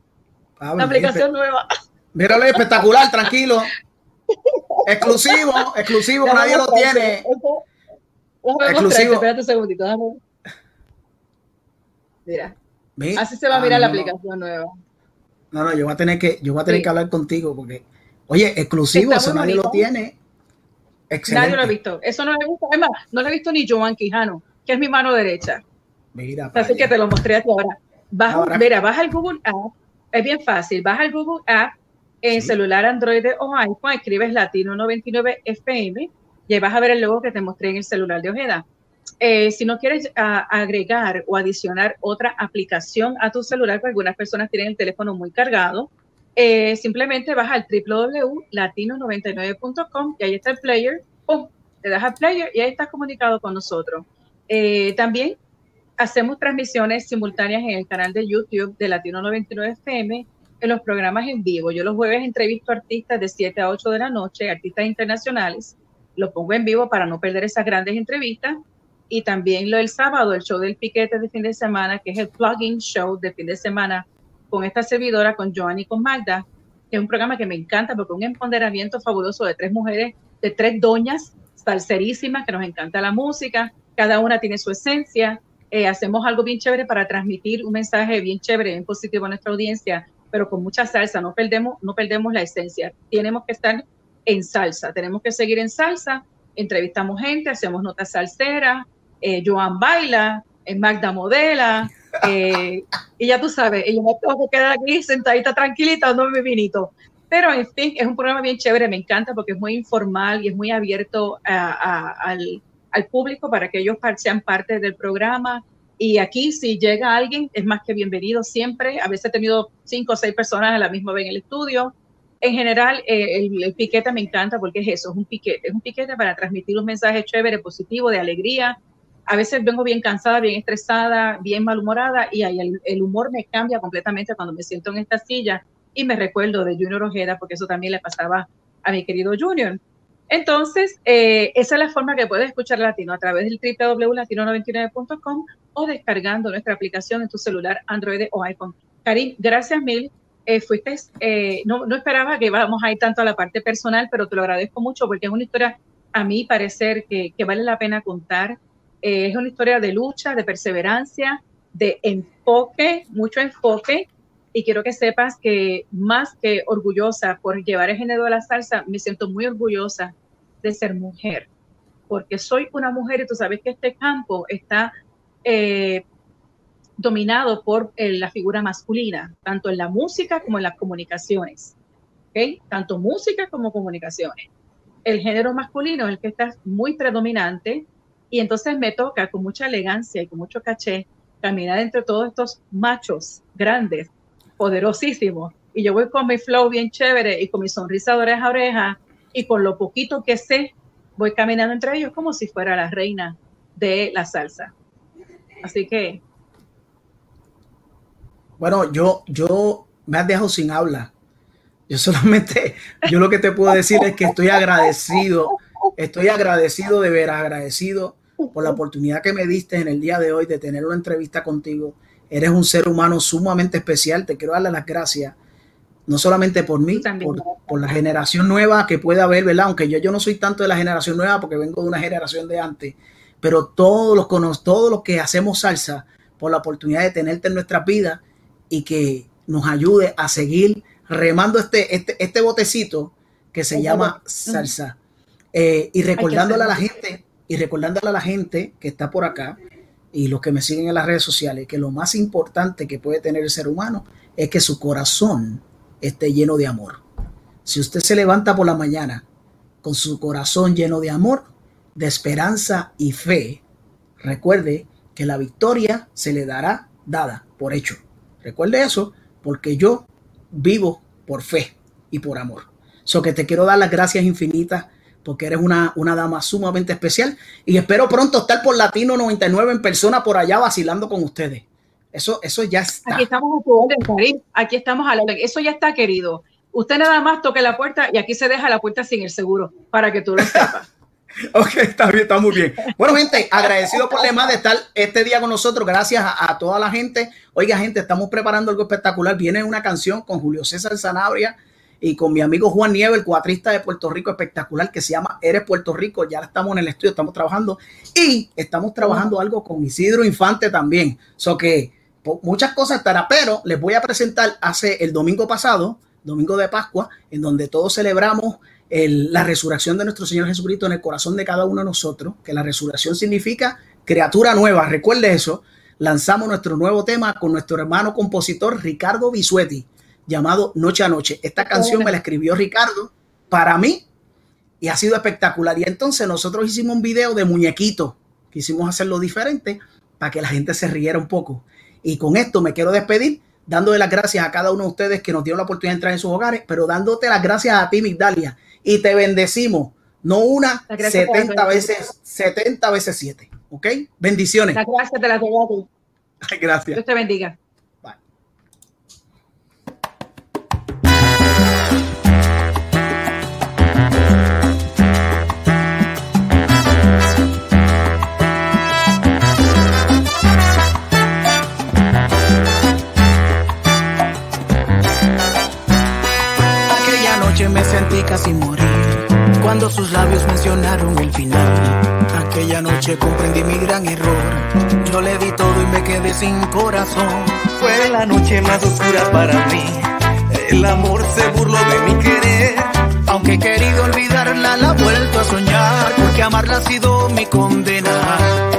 Ah, la aplicación nueva. Míralo espectacular, tranquilo. (laughs) exclusivo, (laughs) exclusivo, déjame nadie lo tiene. Déjame exclusivo. Espérate un segundito. Déjame. Mira. Así se va a mirar ah, la no. aplicación nueva. No, no, yo voy a tener que, yo voy a tener sí. que hablar contigo porque Oye, exclusivo, eso nadie lo tiene. Excelente. Nadie lo ha visto. Eso no lo he visto. Es más, no lo he visto ni Joan Quijano, que es mi mano derecha. Mira, Así que te lo mostré a ti ahora. Baja, Ahora- mira, baja el Google App. Es bien fácil. Baja el Google App en Sí. celular Android o iPhone. Escribes Latino 99 FM y ahí vas a ver el logo que te mostré en el celular de Ojeda. Eh, si no quieres a- agregar o adicionar otra aplicación a tu celular, porque algunas personas tienen el teléfono muy cargado, eh, simplemente vas al www.latino99.com y ahí está el player. ¡Pum! Te das al player y ahí estás comunicado con nosotros. Eh, también hacemos transmisiones simultáneas en el canal de YouTube de Latino 99 FM en los programas en vivo. Yo los jueves entrevisto artistas de 7 a 8 de la noche, artistas internacionales. Los pongo en vivo para no perder esas grandes entrevistas. Y también lo del sábado, el show del piquete de fin de semana, que es el plugin show de fin de semana con esta servidora, con Joan y con Magda, que es un programa que me encanta porque un empoderamiento fabuloso de tres mujeres, de tres doñas salserísimas, que nos encanta la música, cada una tiene su esencia, eh, hacemos algo bien chévere para transmitir un mensaje bien chévere, bien positivo a nuestra audiencia, pero con mucha salsa, no perdemos, no perdemos la esencia, tenemos que estar en salsa, tenemos que seguir en salsa, entrevistamos gente, hacemos notas salseras, eh, Joan baila, eh, Magda modela, (laughs) eh, y ya tú sabes, y yo me tengo que quedar aquí sentadita tranquilita dándome mi vinito. Pero en fin, es un programa bien chévere, me encanta porque es muy informal y es muy abierto a- a- al, al público para que ellos sean parte del programa. Y aquí, si llega alguien, es más que bienvenido siempre. A veces he tenido cinco o seis personas a la misma vez en el estudio. En general, eh, el, el piquete me encanta porque es eso, es un piquete. Es un piquete para transmitir un mensaje chévere, positivo, de alegría. A veces vengo bien cansada, bien estresada, bien malhumorada y ahí el, el humor me cambia completamente cuando me siento en esta silla y me recuerdo de Junior Ojeda porque eso también le pasaba a mi querido Junior. Entonces, eh, esa es la forma que puedes escuchar Latino a través del www.latino99.com o descargando nuestra aplicación en tu celular Android o iPhone. Karim, gracias mil. Eh, fuiste, eh, no, no esperaba que íbamos a ir tanto a la parte personal, pero te lo agradezco mucho porque es una historia, a mi parecer, que, que vale la pena contar. Eh, es una historia de lucha, de perseverancia, de enfoque, mucho enfoque. Y quiero que sepas que más que orgullosa por llevar el género de la salsa, me siento muy orgullosa de ser mujer, porque soy una mujer y tú sabes que este campo está eh, dominado por eh, la figura masculina, tanto en la música como en las comunicaciones. ¿okay? Tanto música como comunicaciones. El género masculino es el que está muy predominante y entonces me toca con mucha elegancia y con mucho caché caminar entre todos estos machos grandes, poderosísimos. Y yo voy con mi flow bien chévere y con mi sonrisa de oreja a oreja y con lo poquito que sé, voy caminando entre ellos como si fuera la reina de la salsa. Así que Bueno, yo, yo me has dejado sin habla. Yo solamente, yo lo que te puedo decir es que estoy agradecido, estoy agradecido de ver, agradecido por la oportunidad que me diste en el día de hoy de tener una entrevista contigo. Eres un ser humano sumamente especial. Te quiero darle las gracias, no solamente por mí, por, por la generación nueva que puede haber, ¿verdad? Aunque yo, yo no soy tanto de la generación nueva porque vengo de una generación de antes, pero todos los, todos los que hacemos salsa, por la oportunidad de tenerte en nuestras vidas y que nos ayude a seguir remando este, este, este botecito que se Ese llama salsa. Eh, y recordándole a la gente, y recordándole a la gente que está por acá y los que me siguen en las redes sociales, que lo más importante que puede tener el ser humano es que su corazón esté lleno de amor. Si usted se levanta por la mañana con su corazón lleno de amor, de esperanza y fe, recuerde que la victoria se le dará dada por hecho. Recuerde eso, porque yo vivo por fe y por amor. So que te quiero dar las gracias infinitas porque eres una, una dama sumamente especial y espero pronto estar por Latino 99 en persona por allá vacilando con ustedes. Eso, eso ya está. Aquí estamos a tu orden. Aquí estamos a la orden. Eso ya está querido. Usted nada más toque la puerta y aquí se deja la puerta sin el seguro, para que tú lo sepas. (laughs) Ok, está bien, está muy bien. Bueno, gente, agradecido por demás de estar este día con nosotros. Gracias a, a toda la gente. Oiga, gente, estamos preparando algo espectacular. Viene una canción con Julio César Sanabria y con mi amigo Juan Nieves, el cuatrista de Puerto Rico espectacular, que se llama Eres Puerto Rico. Ya estamos en el estudio, estamos trabajando y estamos trabajando algo con Isidro Infante también. So que muchas cosas estará, pero les voy a presentar hace el domingo pasado domingo de Pascua, en donde todos celebramos el- la resurrección de nuestro Señor Jesucristo en el corazón de cada uno de nosotros, que la resurrección significa criatura nueva. Recuerde eso. Lanzamos nuestro nuevo tema con nuestro hermano compositor Ricardo Bisuetti, llamado Noche a Noche. Esta canción me la escribió Ricardo para mí y ha sido espectacular. Y entonces nosotros hicimos un video de muñequito, quisimos hacerlo diferente para que la gente se riera un poco. Y con esto me quiero despedir, dándole las gracias a cada uno de ustedes que nos dieron la oportunidad de entrar en sus hogares, pero dándote las gracias a ti, Migdalia. Y te bendecimos, no una, Las gracias por 70 bendecir. veces, 70 veces 7. ¿Ok? Bendiciones. Las gracias te las doy a ti. Gracias. Dios te bendiga. Sentí casi morir cuando sus labios mencionaron el final. Aquella noche comprendí mi gran error. Yo le di todo y me quedé sin corazón. Fue la noche más oscura para mí. El amor se burló de mi querer. Aunque he querido olvidarla, la he vuelto a soñar. Porque amarla ha sido mi condena.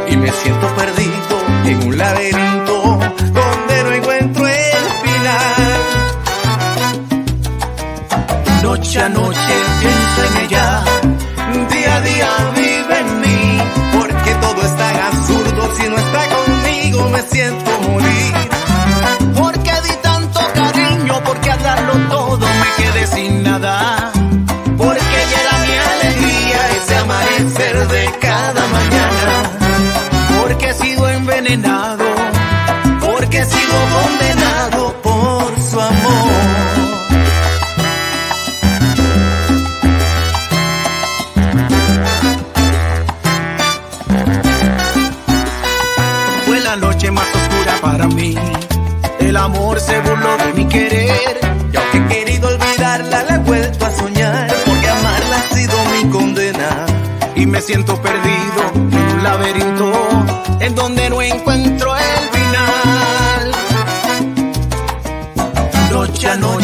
Y me siento perdido en un laberinto donde no encuentro Noche a noche pienso en ella. Día a día vive en mí. Porque todo es tan absurdo. Si no está conmigo me siento morir. Porque di tanto cariño, porque al darlo todo me quedé sin nada. Porque ella era mi alegría. Ese amanecer de cada mañana. Porque he sido envenenado. Porque sigo condenado El amor se burló de mi querer. Y aunque he querido olvidarla, la he vuelto a soñar. Porque amarla ha sido mi condena. Y me siento perdido en un laberinto en donde no encuentro el final. Noche a noche